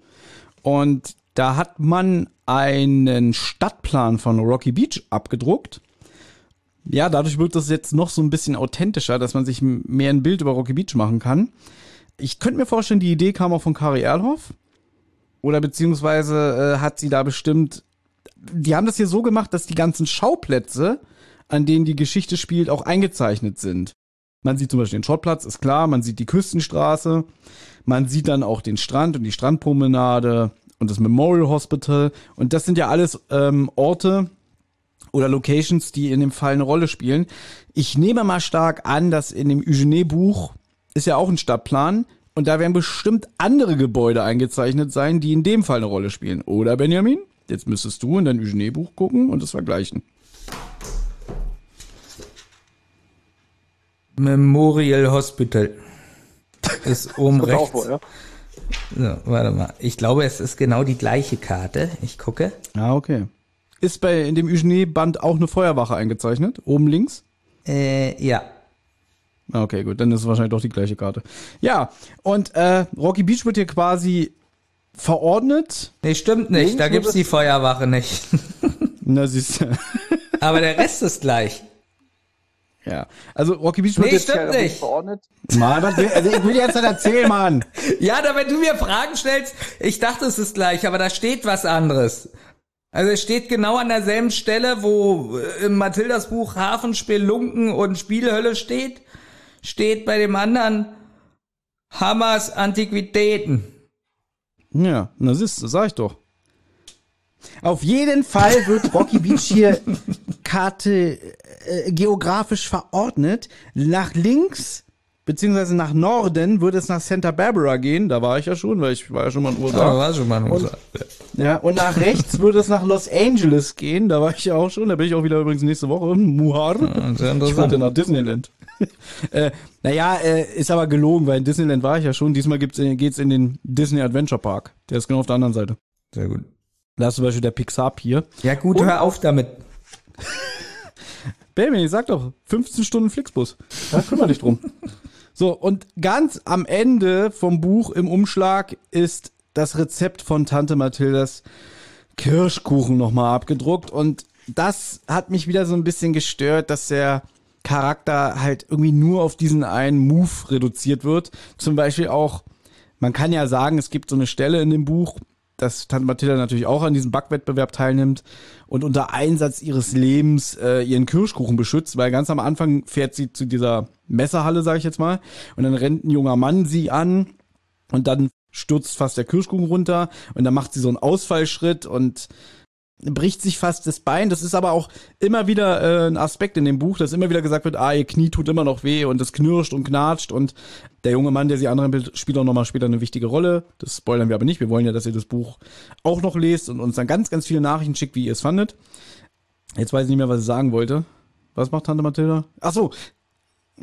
Speaker 2: und da hat man einen Stadtplan von Rocky Beach abgedruckt. Ja, dadurch wird das jetzt noch so ein bisschen authentischer, dass man sich mehr ein Bild über Rocky Beach machen kann. Ich könnte mir vorstellen, die Idee kam auch von Kari Erlhoff. Oder beziehungsweise äh, hat sie da bestimmt. Die haben das hier so gemacht, dass die ganzen Schauplätze, an denen die Geschichte spielt, auch eingezeichnet sind. Man sieht zum Beispiel den Schrottplatz, ist klar, man sieht die Küstenstraße, man sieht dann auch den Strand und die Strandpromenade und das Memorial Hospital. Und das sind ja alles ähm, Orte oder Locations, die in dem Fall eine Rolle spielen. Ich nehme mal stark an, dass in dem Eugene-Buch ist ja auch ein Stadtplan und da werden bestimmt andere Gebäude eingezeichnet sein, die in dem Fall eine Rolle spielen. Oder Benjamin? Jetzt müsstest du in dein Eugene-Buch gucken und es vergleichen.
Speaker 3: Memorial Hospital. [laughs] Ist oben
Speaker 5: Das auch
Speaker 3: rechts.
Speaker 5: wohl, ja.
Speaker 3: So, warte mal. Ich glaube, es ist genau die gleiche Karte. Ich gucke.
Speaker 2: Ah, okay. Ist bei in dem Eugene-Band auch eine Feuerwache eingezeichnet? Oben links?
Speaker 3: Äh, ja.
Speaker 2: Ah, Okay, gut, dann ist es wahrscheinlich doch die gleiche Karte. Ja, und äh, Rocky Beach wird hier quasi verordnet.
Speaker 3: Nee, stimmt nicht.
Speaker 5: Links
Speaker 3: Da gibt's
Speaker 5: es-
Speaker 3: die Feuerwache nicht. [laughs]
Speaker 2: Na, siehst du.
Speaker 3: Aber der Rest ist gleich.
Speaker 2: Ja. Also Rocky Beach wird
Speaker 3: Nee,
Speaker 2: jetzt.
Speaker 3: stimmt
Speaker 5: Ja,
Speaker 3: nicht.
Speaker 5: verordnet.
Speaker 2: Mann, was will, also ich will jetzt nicht erzählen, Mann. [laughs]
Speaker 3: Ja, da wenn du mir Fragen stellst, ich dachte, es ist gleich, aber da steht was anderes. Also es steht genau an derselben Stelle, wo äh, im Mathildas Buch Hafenspelunken und Spielhölle steht, steht bei dem anderen Hammers Antiquitäten.
Speaker 2: Ja, na siehst du, sag ich doch. Auf jeden Fall wird Rocky Beach hier [laughs] Karte äh, geografisch verordnet. Nach links beziehungsweise nach Norden würde es nach Santa Barbara gehen. Da war ich ja schon, weil ich war ja schon mal in USA.
Speaker 3: war schon mal ein
Speaker 2: Und- Ja, und nach rechts würde es nach Los Angeles gehen. Da war ich ja auch schon. Da bin ich auch wieder übrigens nächste Woche. Muhar.
Speaker 3: sehr
Speaker 2: Ich wollte nach Disneyland. [laughs] äh, naja, äh, ist aber gelogen, weil in Disneyland war ich ja schon. Diesmal gibt's, äh, geht's in den Disney Adventure Park. Der ist genau auf der anderen Seite.
Speaker 3: Sehr gut.
Speaker 2: Da ist zum Beispiel der Pixar Pier.
Speaker 3: Ja gut, hör auf damit.
Speaker 2: Ich sag doch, 15 Stunden Flixbus. Da kümmere dich drum. So, und ganz am Ende vom Buch im Umschlag ist das Rezept von Tante Mathildas Kirschkuchen nochmal abgedruckt. Und das hat mich wieder so ein bisschen gestört, dass der Charakter halt irgendwie nur auf diesen einen Move reduziert wird. Zum Beispiel auch, man kann ja sagen, es gibt so eine Stelle in dem Buch, dass Tante Mathilda natürlich auch an diesem Backwettbewerb teilnimmt und unter Einsatz ihres Lebens äh, ihren Kirschkuchen beschützt, weil ganz am Anfang fährt sie zu dieser Messerhalle, sage ich jetzt mal, und dann rennt ein junger Mann sie an und dann stürzt fast der Kirschkuchen runter und dann macht sie so einen Ausfallschritt und bricht sich fast das Bein. Das ist aber auch immer wieder äh, ein Aspekt in dem Buch, dass immer wieder gesagt wird, ah, ihr Knie tut immer noch weh und es knirscht und knatscht und der junge Mann, der sie anrempelt, spielt auch nochmal später eine wichtige Rolle. Das spoilern wir aber nicht. Wir wollen ja, dass ihr das Buch auch noch lest und uns dann ganz, ganz viele Nachrichten schickt, wie ihr es fandet. Jetzt weiß ich nicht mehr, was ich sagen wollte. Was macht Tante Mathilda? Ach so,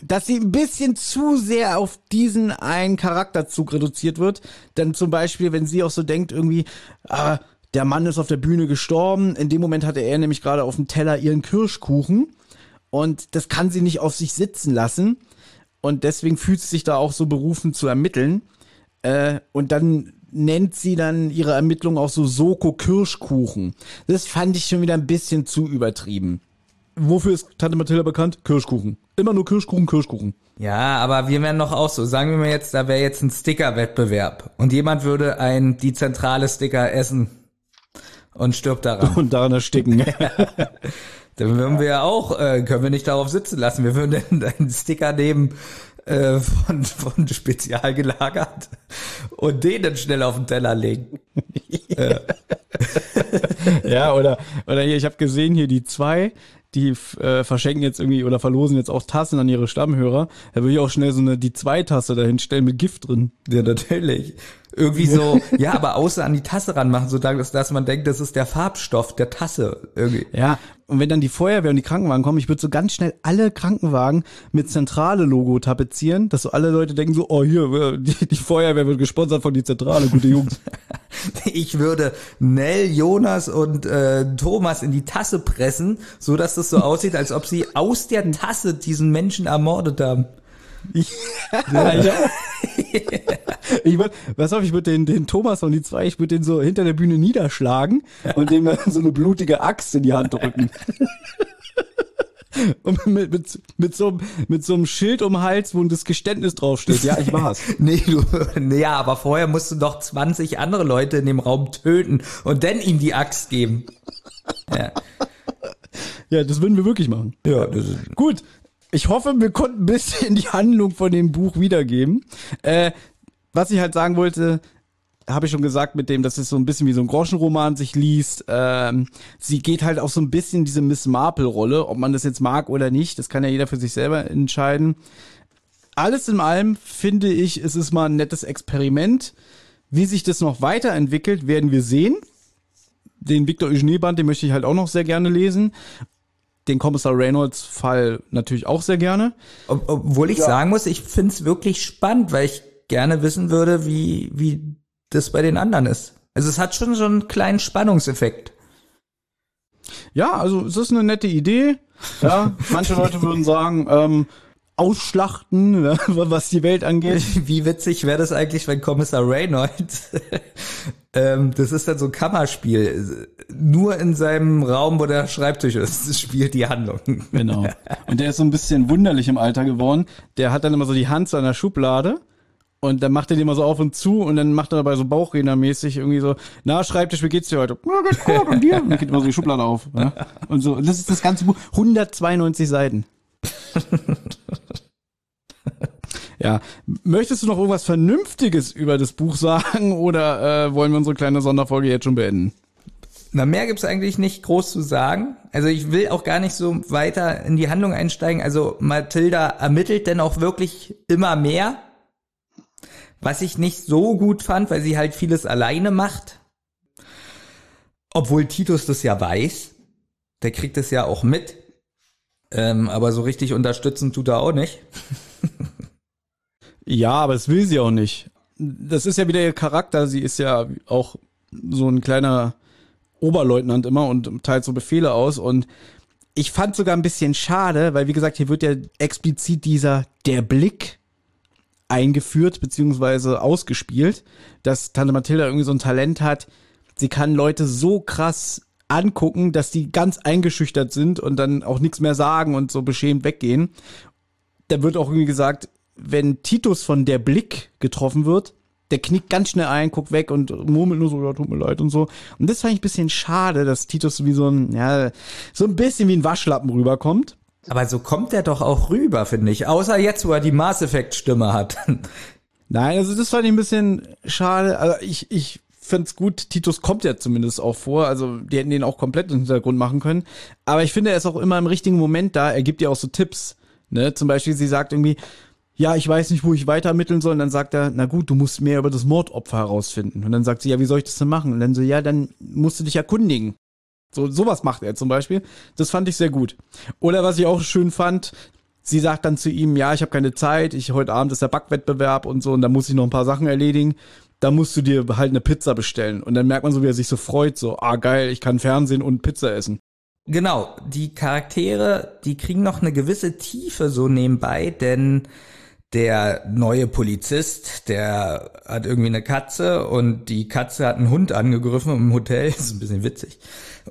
Speaker 2: dass sie ein bisschen zu sehr auf diesen einen Charakterzug reduziert wird. Dann zum Beispiel, wenn sie auch so denkt, irgendwie, ah, der Mann ist auf der Bühne gestorben. In dem Moment hatte er nämlich gerade auf dem Teller ihren Kirschkuchen. Und das kann sie nicht auf sich sitzen lassen. Und deswegen fühlt sie sich da auch so berufen zu ermitteln. Äh, und dann nennt sie dann ihre Ermittlung auch so Soko Kirschkuchen. Das fand ich schon wieder ein bisschen zu übertrieben. Wofür ist Tante Mathilda bekannt? Kirschkuchen. Immer nur Kirschkuchen, Kirschkuchen.
Speaker 3: Ja, aber wir wären doch auch so. Sagen wir mal jetzt, da wäre jetzt ein Sticker-Wettbewerb und jemand würde ein die zentrale Sticker essen und stirbt daran. [laughs]
Speaker 2: Und daran ersticken. [laughs]
Speaker 3: Dann würden wir ja auch, äh, können wir nicht darauf sitzen lassen. Wir würden dann einen Sticker nehmen äh, von, von spezial gelagert und den dann schnell auf den Teller legen. [laughs]
Speaker 2: ja, oder, oder hier, ich habe gesehen, hier die zwei, die äh, verschenken jetzt irgendwie oder verlosen jetzt auch Tassen an ihre Stammhörer. Da würde ich auch schnell so eine die zwei Tasse dahin stellen mit Gift drin.
Speaker 3: Ja, natürlich. Irgendwie so, ja, aber außer an die Tasse ranmachen, so dass, dass man denkt, das ist der Farbstoff der Tasse. Irgendwie.
Speaker 2: Ja, und wenn dann die Feuerwehr und die Krankenwagen kommen, ich würde so ganz schnell alle Krankenwagen mit Zentrale-Logo tapezieren, dass so alle Leute denken so, oh hier, die, die Feuerwehr wird gesponsert von die Zentrale, gute Jungs. [laughs]
Speaker 3: Ich würde Nell, Jonas und äh, Thomas in die Tasse pressen, so dass das so aussieht, als ob sie aus der [laughs] Tasse diesen Menschen ermordet haben.
Speaker 2: Ja, ja. [laughs] Ich würd, pass auf, ich würde den, den Thomas und die zwei, ich würde den so hinter der Bühne niederschlagen und dem dann so eine blutige Axt in die Hand drücken. [laughs] Und mit, mit, mit, so, einem- mit so einem Schild um den Hals, wo das Geständnis draufsteht. Ja, ich war's. [laughs]
Speaker 3: Nee, du, nee, ja, aber vorher musst du doch 20 andere Leute in dem Raum töten und dann ihm die Axt geben. Ja,
Speaker 2: Ja, das würden wir wirklich machen.
Speaker 3: ja das ist,
Speaker 2: Gut. Ich hoffe, wir konnten ein bisschen die Handlung von dem Buch wiedergeben. Äh, was ich halt sagen wollte, habe ich schon gesagt mit dem, dass es so ein bisschen wie so ein Groschenroman sich liest. Ähm, sie geht halt auch so ein bisschen diese Miss Marple-Rolle, ob man das jetzt mag oder nicht. Das kann ja jeder für sich selber entscheiden. Alles in allem finde ich, es ist mal ein nettes Experiment. Wie sich das noch weiterentwickelt, werden wir sehen. Den Victor Eugenie-Band, den möchte ich halt auch noch sehr gerne lesen. Den Kommissar Reynolds Fall natürlich auch sehr gerne.
Speaker 3: ob, obwohl ich sagen muss, ich find's wirklich spannend, weil ich gerne wissen würde, wie, wie das bei den anderen ist. Also es hat schon so einen kleinen Spannungseffekt.
Speaker 2: Ja, also es ist eine nette Idee. Ja, manche Leute würden sagen, ähm, ausschlachten, ja, [laughs] was die Welt angeht. [laughs]
Speaker 3: Wie witzig wäre das eigentlich, wenn Kommissar Reynolds, [laughs] ähm, das ist dann so ein Kammerspiel, nur in seinem Raum, wo der Schreibtisch ist, spielt die Handlung.
Speaker 2: Genau. Und der ist so ein bisschen wunderlich im Alter geworden. Der hat dann immer so die Hand zu einer Schublade und dann macht er die immer so auf und zu und dann macht er dabei so Bauchrednermäßig irgendwie so, na Schreibtisch, wie geht's dir heute? Ja, geht's gut und dir? Und dann geht immer so die Schublade auf. Ja? Und so, und das ist das ganze Buch, 192 Seiten. Ja, möchtest du noch irgendwas Vernünftiges über das Buch sagen [laughs] oder äh, wollen wir unsere kleine Sonderfolge jetzt schon beenden?
Speaker 3: Na, mehr gibt's eigentlich nicht groß zu sagen. Also ich will auch gar nicht so weiter in die Handlung einsteigen. Also Mathilda ermittelt denn auch wirklich immer mehr. Was ich nicht so gut fand, weil sie halt vieles alleine macht. Obwohl Titus das ja weiß. Der kriegt es ja auch mit. Ähm, aber so richtig unterstützen tut er auch nicht. [laughs]
Speaker 2: Ja, aber das will sie auch nicht. Das ist ja wieder ihr Charakter. Sie ist ja auch so ein kleiner Oberleutnant immer und teilt so Befehle aus. Und ich fand sogar ein bisschen schade, weil wie gesagt, hier wird ja explizit dieser der Blick eingeführt beziehungsweise ausgespielt, dass Tante Mathilda irgendwie so ein Talent hat. Sie kann Leute so krass angucken, dass die ganz eingeschüchtert sind und dann auch nichts mehr sagen und so beschämt weggehen. Da wird auch irgendwie gesagt, wenn Titus von der Blick getroffen wird, der knickt ganz schnell ein, guckt weg und murmelt nur so, ja, tut mir leid und so. Und das fand ich ein bisschen schade, dass Titus wie so ein, ja, so ein bisschen wie ein Waschlappen rüberkommt.
Speaker 3: Aber so kommt er doch auch rüber, finde ich. Außer jetzt, wo er die Mass Effect Stimme hat. [laughs]
Speaker 2: Nein, also das fand ich ein bisschen schade. Also ich, ich find's gut, Titus kommt ja zumindest auch vor. Also die hätten den auch komplett im Hintergrund machen können. Aber ich finde, er ist auch immer im richtigen Moment da. Er gibt ja auch so Tipps. Ne? Zum Beispiel, sie sagt irgendwie, ja, ich weiß nicht, wo ich weiter ermitteln soll. Und dann sagt er, na gut, du musst mehr über das Mordopfer herausfinden. Und dann sagt sie, ja, wie soll ich das denn machen? Und dann so, ja, dann musst du dich erkundigen. So, sowas macht er zum Beispiel. Das fand ich sehr gut. Oder was ich auch schön fand, sie sagt dann zu ihm, ja, ich habe keine Zeit, ich heute Abend ist der Backwettbewerb und so, und da muss ich noch ein paar Sachen erledigen. Da musst du dir halt eine Pizza bestellen. Und dann merkt man so, wie er sich so freut, so, ah geil, ich kann Fernsehen und Pizza essen.
Speaker 3: Genau, die Charaktere, die kriegen noch eine gewisse Tiefe so nebenbei, denn der neue Polizist, der hat irgendwie eine Katze und die Katze hat einen Hund angegriffen im Hotel, [laughs] das ist ein bisschen witzig.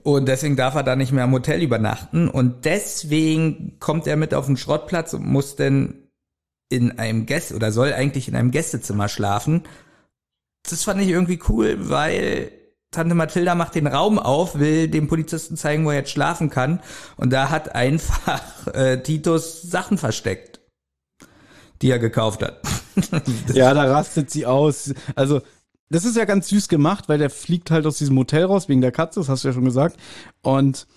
Speaker 3: Und deswegen darf er da nicht mehr am Hotel übernachten und deswegen kommt er mit auf den Schrottplatz und muss dann in einem Gäste oder soll eigentlich in einem Gästezimmer schlafen. Das fand ich irgendwie cool, weil Tante Mathilda macht den Raum auf, will dem Polizisten zeigen, wo er jetzt schlafen kann. Und da hat einfach äh, Titus Sachen versteckt, die er gekauft hat. [laughs]
Speaker 2: Ja, da rastet sie aus. Also, das ist ja ganz süß gemacht, weil der fliegt halt aus diesem Hotel raus wegen der Katze, das hast du ja schon gesagt. Und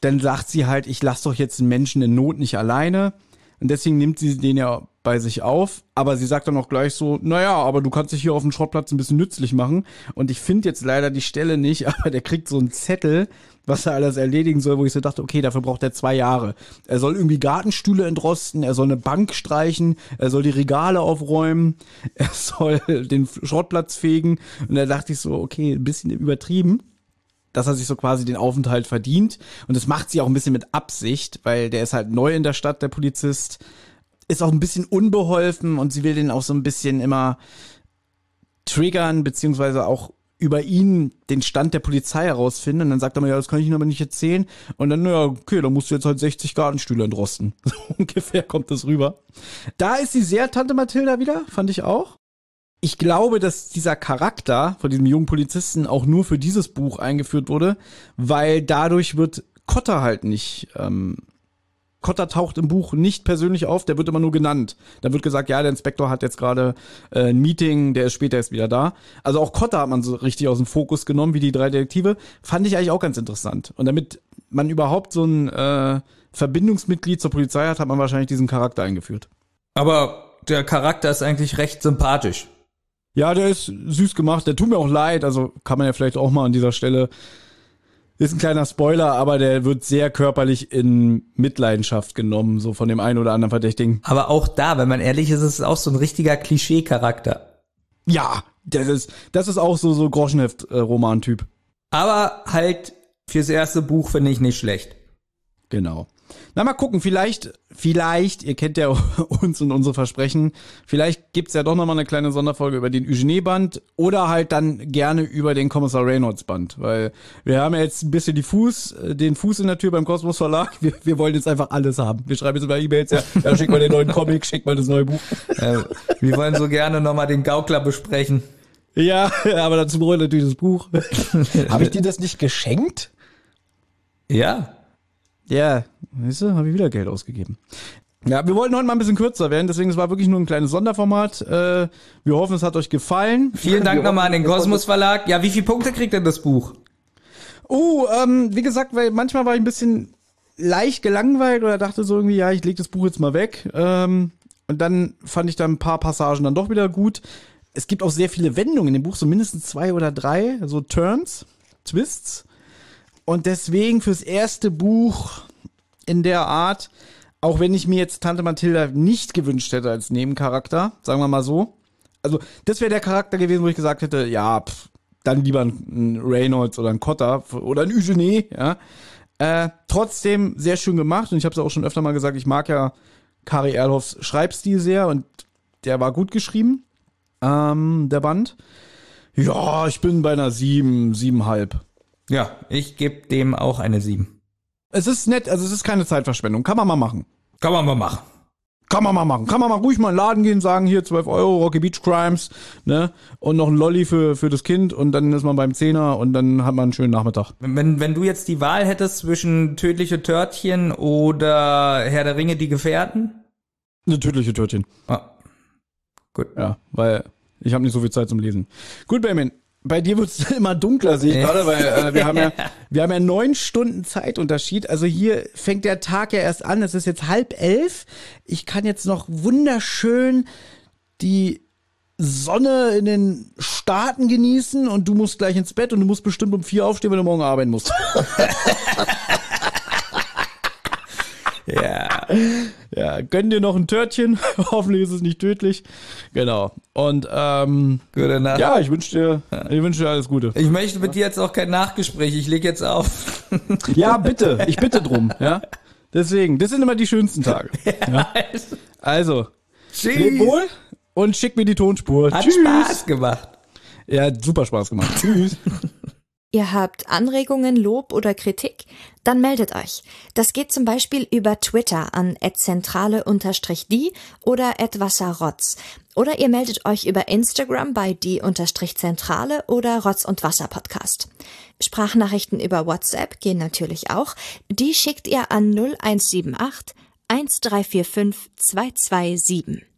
Speaker 2: dann sagt sie halt, ich lasse doch jetzt einen Menschen in Not nicht alleine. Und deswegen nimmt sie den ja bei sich auf. Aber sie sagt dann auch gleich so, naja, aber du kannst dich hier auf dem Schrottplatz ein bisschen nützlich machen. Und ich finde jetzt leider die Stelle nicht, [laughs] aber der kriegt so einen Zettel, was er alles erledigen soll, wo ich so dachte, okay, dafür braucht er zwei Jahre. Er soll irgendwie Gartenstühle entrosten, er soll eine Bank streichen, er soll die Regale aufräumen, [laughs] er soll den Schrottplatz fegen. Und da dachte ich so, okay, ein bisschen übertrieben dass er sich so quasi den Aufenthalt verdient. Und das macht sie auch ein bisschen mit Absicht, weil der ist halt neu in der Stadt, der Polizist. Ist auch ein bisschen unbeholfen und sie will den auch so ein bisschen immer triggern, beziehungsweise auch über ihn den Stand der Polizei herausfinden. Und dann sagt er mir, ja, das kann ich Ihnen aber nicht erzählen. Und dann, ja, okay, dann musst du jetzt halt 60 Gartenstühle entrosten. [laughs] So ungefähr kommt das rüber. Da ist sie sehr Tante Mathilda wieder, fand ich auch ich glaube, dass dieser Charakter von diesem jungen Polizisten auch nur für dieses Buch eingeführt wurde, weil dadurch wird Cotter halt nicht. Ähm, Cotter taucht im Buch nicht persönlich auf, der wird immer nur genannt. Da wird gesagt, ja, der Inspektor hat jetzt gerade äh, ein Meeting, der ist später erst wieder da. Also auch Cotter hat man so richtig aus dem Fokus genommen, wie die drei Detektive. Fand ich eigentlich auch ganz interessant. Und damit man überhaupt so ein äh, Verbindungsmitglied zur Polizei hat, hat man wahrscheinlich diesen Charakter eingeführt.
Speaker 3: Aber der Charakter ist eigentlich recht sympathisch.
Speaker 2: Ja, der ist süß gemacht. Der tut mir auch leid. Also kann man ja vielleicht auch mal an dieser Stelle. Ist ein kleiner Spoiler, aber der wird sehr körperlich in Mitleidenschaft genommen, so von dem einen oder anderen Verdächtigen.
Speaker 3: Aber auch da, wenn man ehrlich ist, ist es auch so ein richtiger Klischee-Charakter.
Speaker 2: Ja, das ist, das ist auch so, so Groschenheft-Roman-Typ.
Speaker 3: Aber halt fürs erste Buch finde ich nicht schlecht.
Speaker 2: Genau. Na, mal gucken, vielleicht, vielleicht, ihr kennt ja [laughs] uns und unsere Versprechen, vielleicht gibt's ja doch nochmal eine kleine Sonderfolge über den Eugenie-Band oder halt dann gerne über den Kommissar Reynolds-Band, weil wir haben ja jetzt ein bisschen die Fuß, äh, den Fuß in der Tür beim Kosmos Verlag. Wir, wir wollen jetzt einfach alles haben. Wir schreiben jetzt über E-Mails, ja, ja, schick mal den neuen Comic, schick mal das neue Buch.
Speaker 3: Äh, wir wollen so gerne nochmal den Gaukler besprechen.
Speaker 2: Ja, [laughs] aber dazu brauche ich natürlich das Buch. [laughs] Habe ich dir das nicht geschenkt?
Speaker 3: Ja.
Speaker 2: Ja, weißt du, habe ich wieder Geld ausgegeben. Ja, wir wollten heute mal ein bisschen kürzer werden, deswegen es war wirklich nur ein kleines Sonderformat. Äh, wir hoffen, es hat euch gefallen.
Speaker 3: Vielen Dank nochmal an den Kosmos Verlag. Ja, wie viele Punkte kriegt denn das Buch?
Speaker 2: Oh, ähm, wie gesagt, weil manchmal war ich ein bisschen leicht gelangweilt oder dachte so irgendwie, ja, ich leg das Buch jetzt mal weg. Ähm, und dann fand ich da ein paar Passagen dann doch wieder gut. Es gibt auch sehr viele Wendungen in dem Buch, so mindestens zwei oder drei, so Turns, Twists. Und deswegen fürs erste Buch in der Art, auch wenn ich mir jetzt Tante Mathilda nicht gewünscht hätte als Nebencharakter, sagen wir mal so. Also, das wäre der Charakter gewesen, wo ich gesagt hätte, ja, pff, dann lieber ein Reynolds oder ein Cotter oder ein Eugenie, ja. Äh, trotzdem sehr schön gemacht und ich habe es auch schon öfter mal gesagt, ich mag ja Kari Erlhoffs Schreibstil sehr und der war gut geschrieben, ähm, der Band. Ja, ich bin bei einer sieben, siebenhalb.
Speaker 3: Ja, ich gebe dem auch eine 7.
Speaker 2: Es ist nett, also es ist keine Zeitverschwendung. Kann man mal machen.
Speaker 3: Kann man mal machen.
Speaker 2: Kann man mal machen. Kann man mal ruhig mal in den Laden gehen, sagen, hier 12 Euro, Rocky Beach Crimes, ne? Und noch ein Lolli für, für das Kind und dann ist man beim Zehner und dann hat man einen schönen Nachmittag.
Speaker 3: Wenn, wenn du jetzt die Wahl hättest zwischen tödliche Törtchen oder Herr der Ringe, die Gefährten?
Speaker 2: Eine tödliche Törtchen.
Speaker 3: Ah. Gut.
Speaker 2: Ja, weil ich habe nicht so viel Zeit zum Lesen. Gut, Benjamin bei dir wird es [laughs] immer dunkler, sehe ich gerade, weil äh, wir haben ja [laughs] wir haben ja neun Stunden Zeitunterschied. Also hier fängt der Tag ja erst an. Es ist jetzt halb elf. Ich kann jetzt noch wunderschön die Sonne in den Staaten genießen und du musst gleich ins Bett und du musst bestimmt um vier aufstehen, wenn du morgen arbeiten musst. [laughs] Ja. Gönn dir noch ein Törtchen. [laughs] Hoffentlich ist es nicht tödlich. Genau. Und ähm,
Speaker 3: Gute Nacht.
Speaker 2: ja, ich wünsche dir, ich wünsche dir alles Gute.
Speaker 3: Ich möchte mit dir jetzt auch kein Nachgespräch. Ich leg jetzt auf. [laughs]
Speaker 2: Ja, bitte. Ich bitte drum. Ja. Deswegen, das sind immer die schönsten Tage. [laughs] Ja. Also, leb wohl und schick mir die Tonspur.
Speaker 3: Hat
Speaker 2: Tschüss.
Speaker 3: Spaß gemacht.
Speaker 2: Ja, hat super Spaß gemacht. Tschüss.
Speaker 1: Ihr habt Anregungen, Lob oder Kritik? Dann meldet euch. Das geht zum Beispiel über Twitter an @zentrale_die oder @wasserrotz. Oder ihr meldet euch über Instagram bei die_zentrale oder Rotz und Wasser Podcast. Sprachnachrichten über WhatsApp gehen natürlich auch. Die schickt ihr an 0178 1345 227.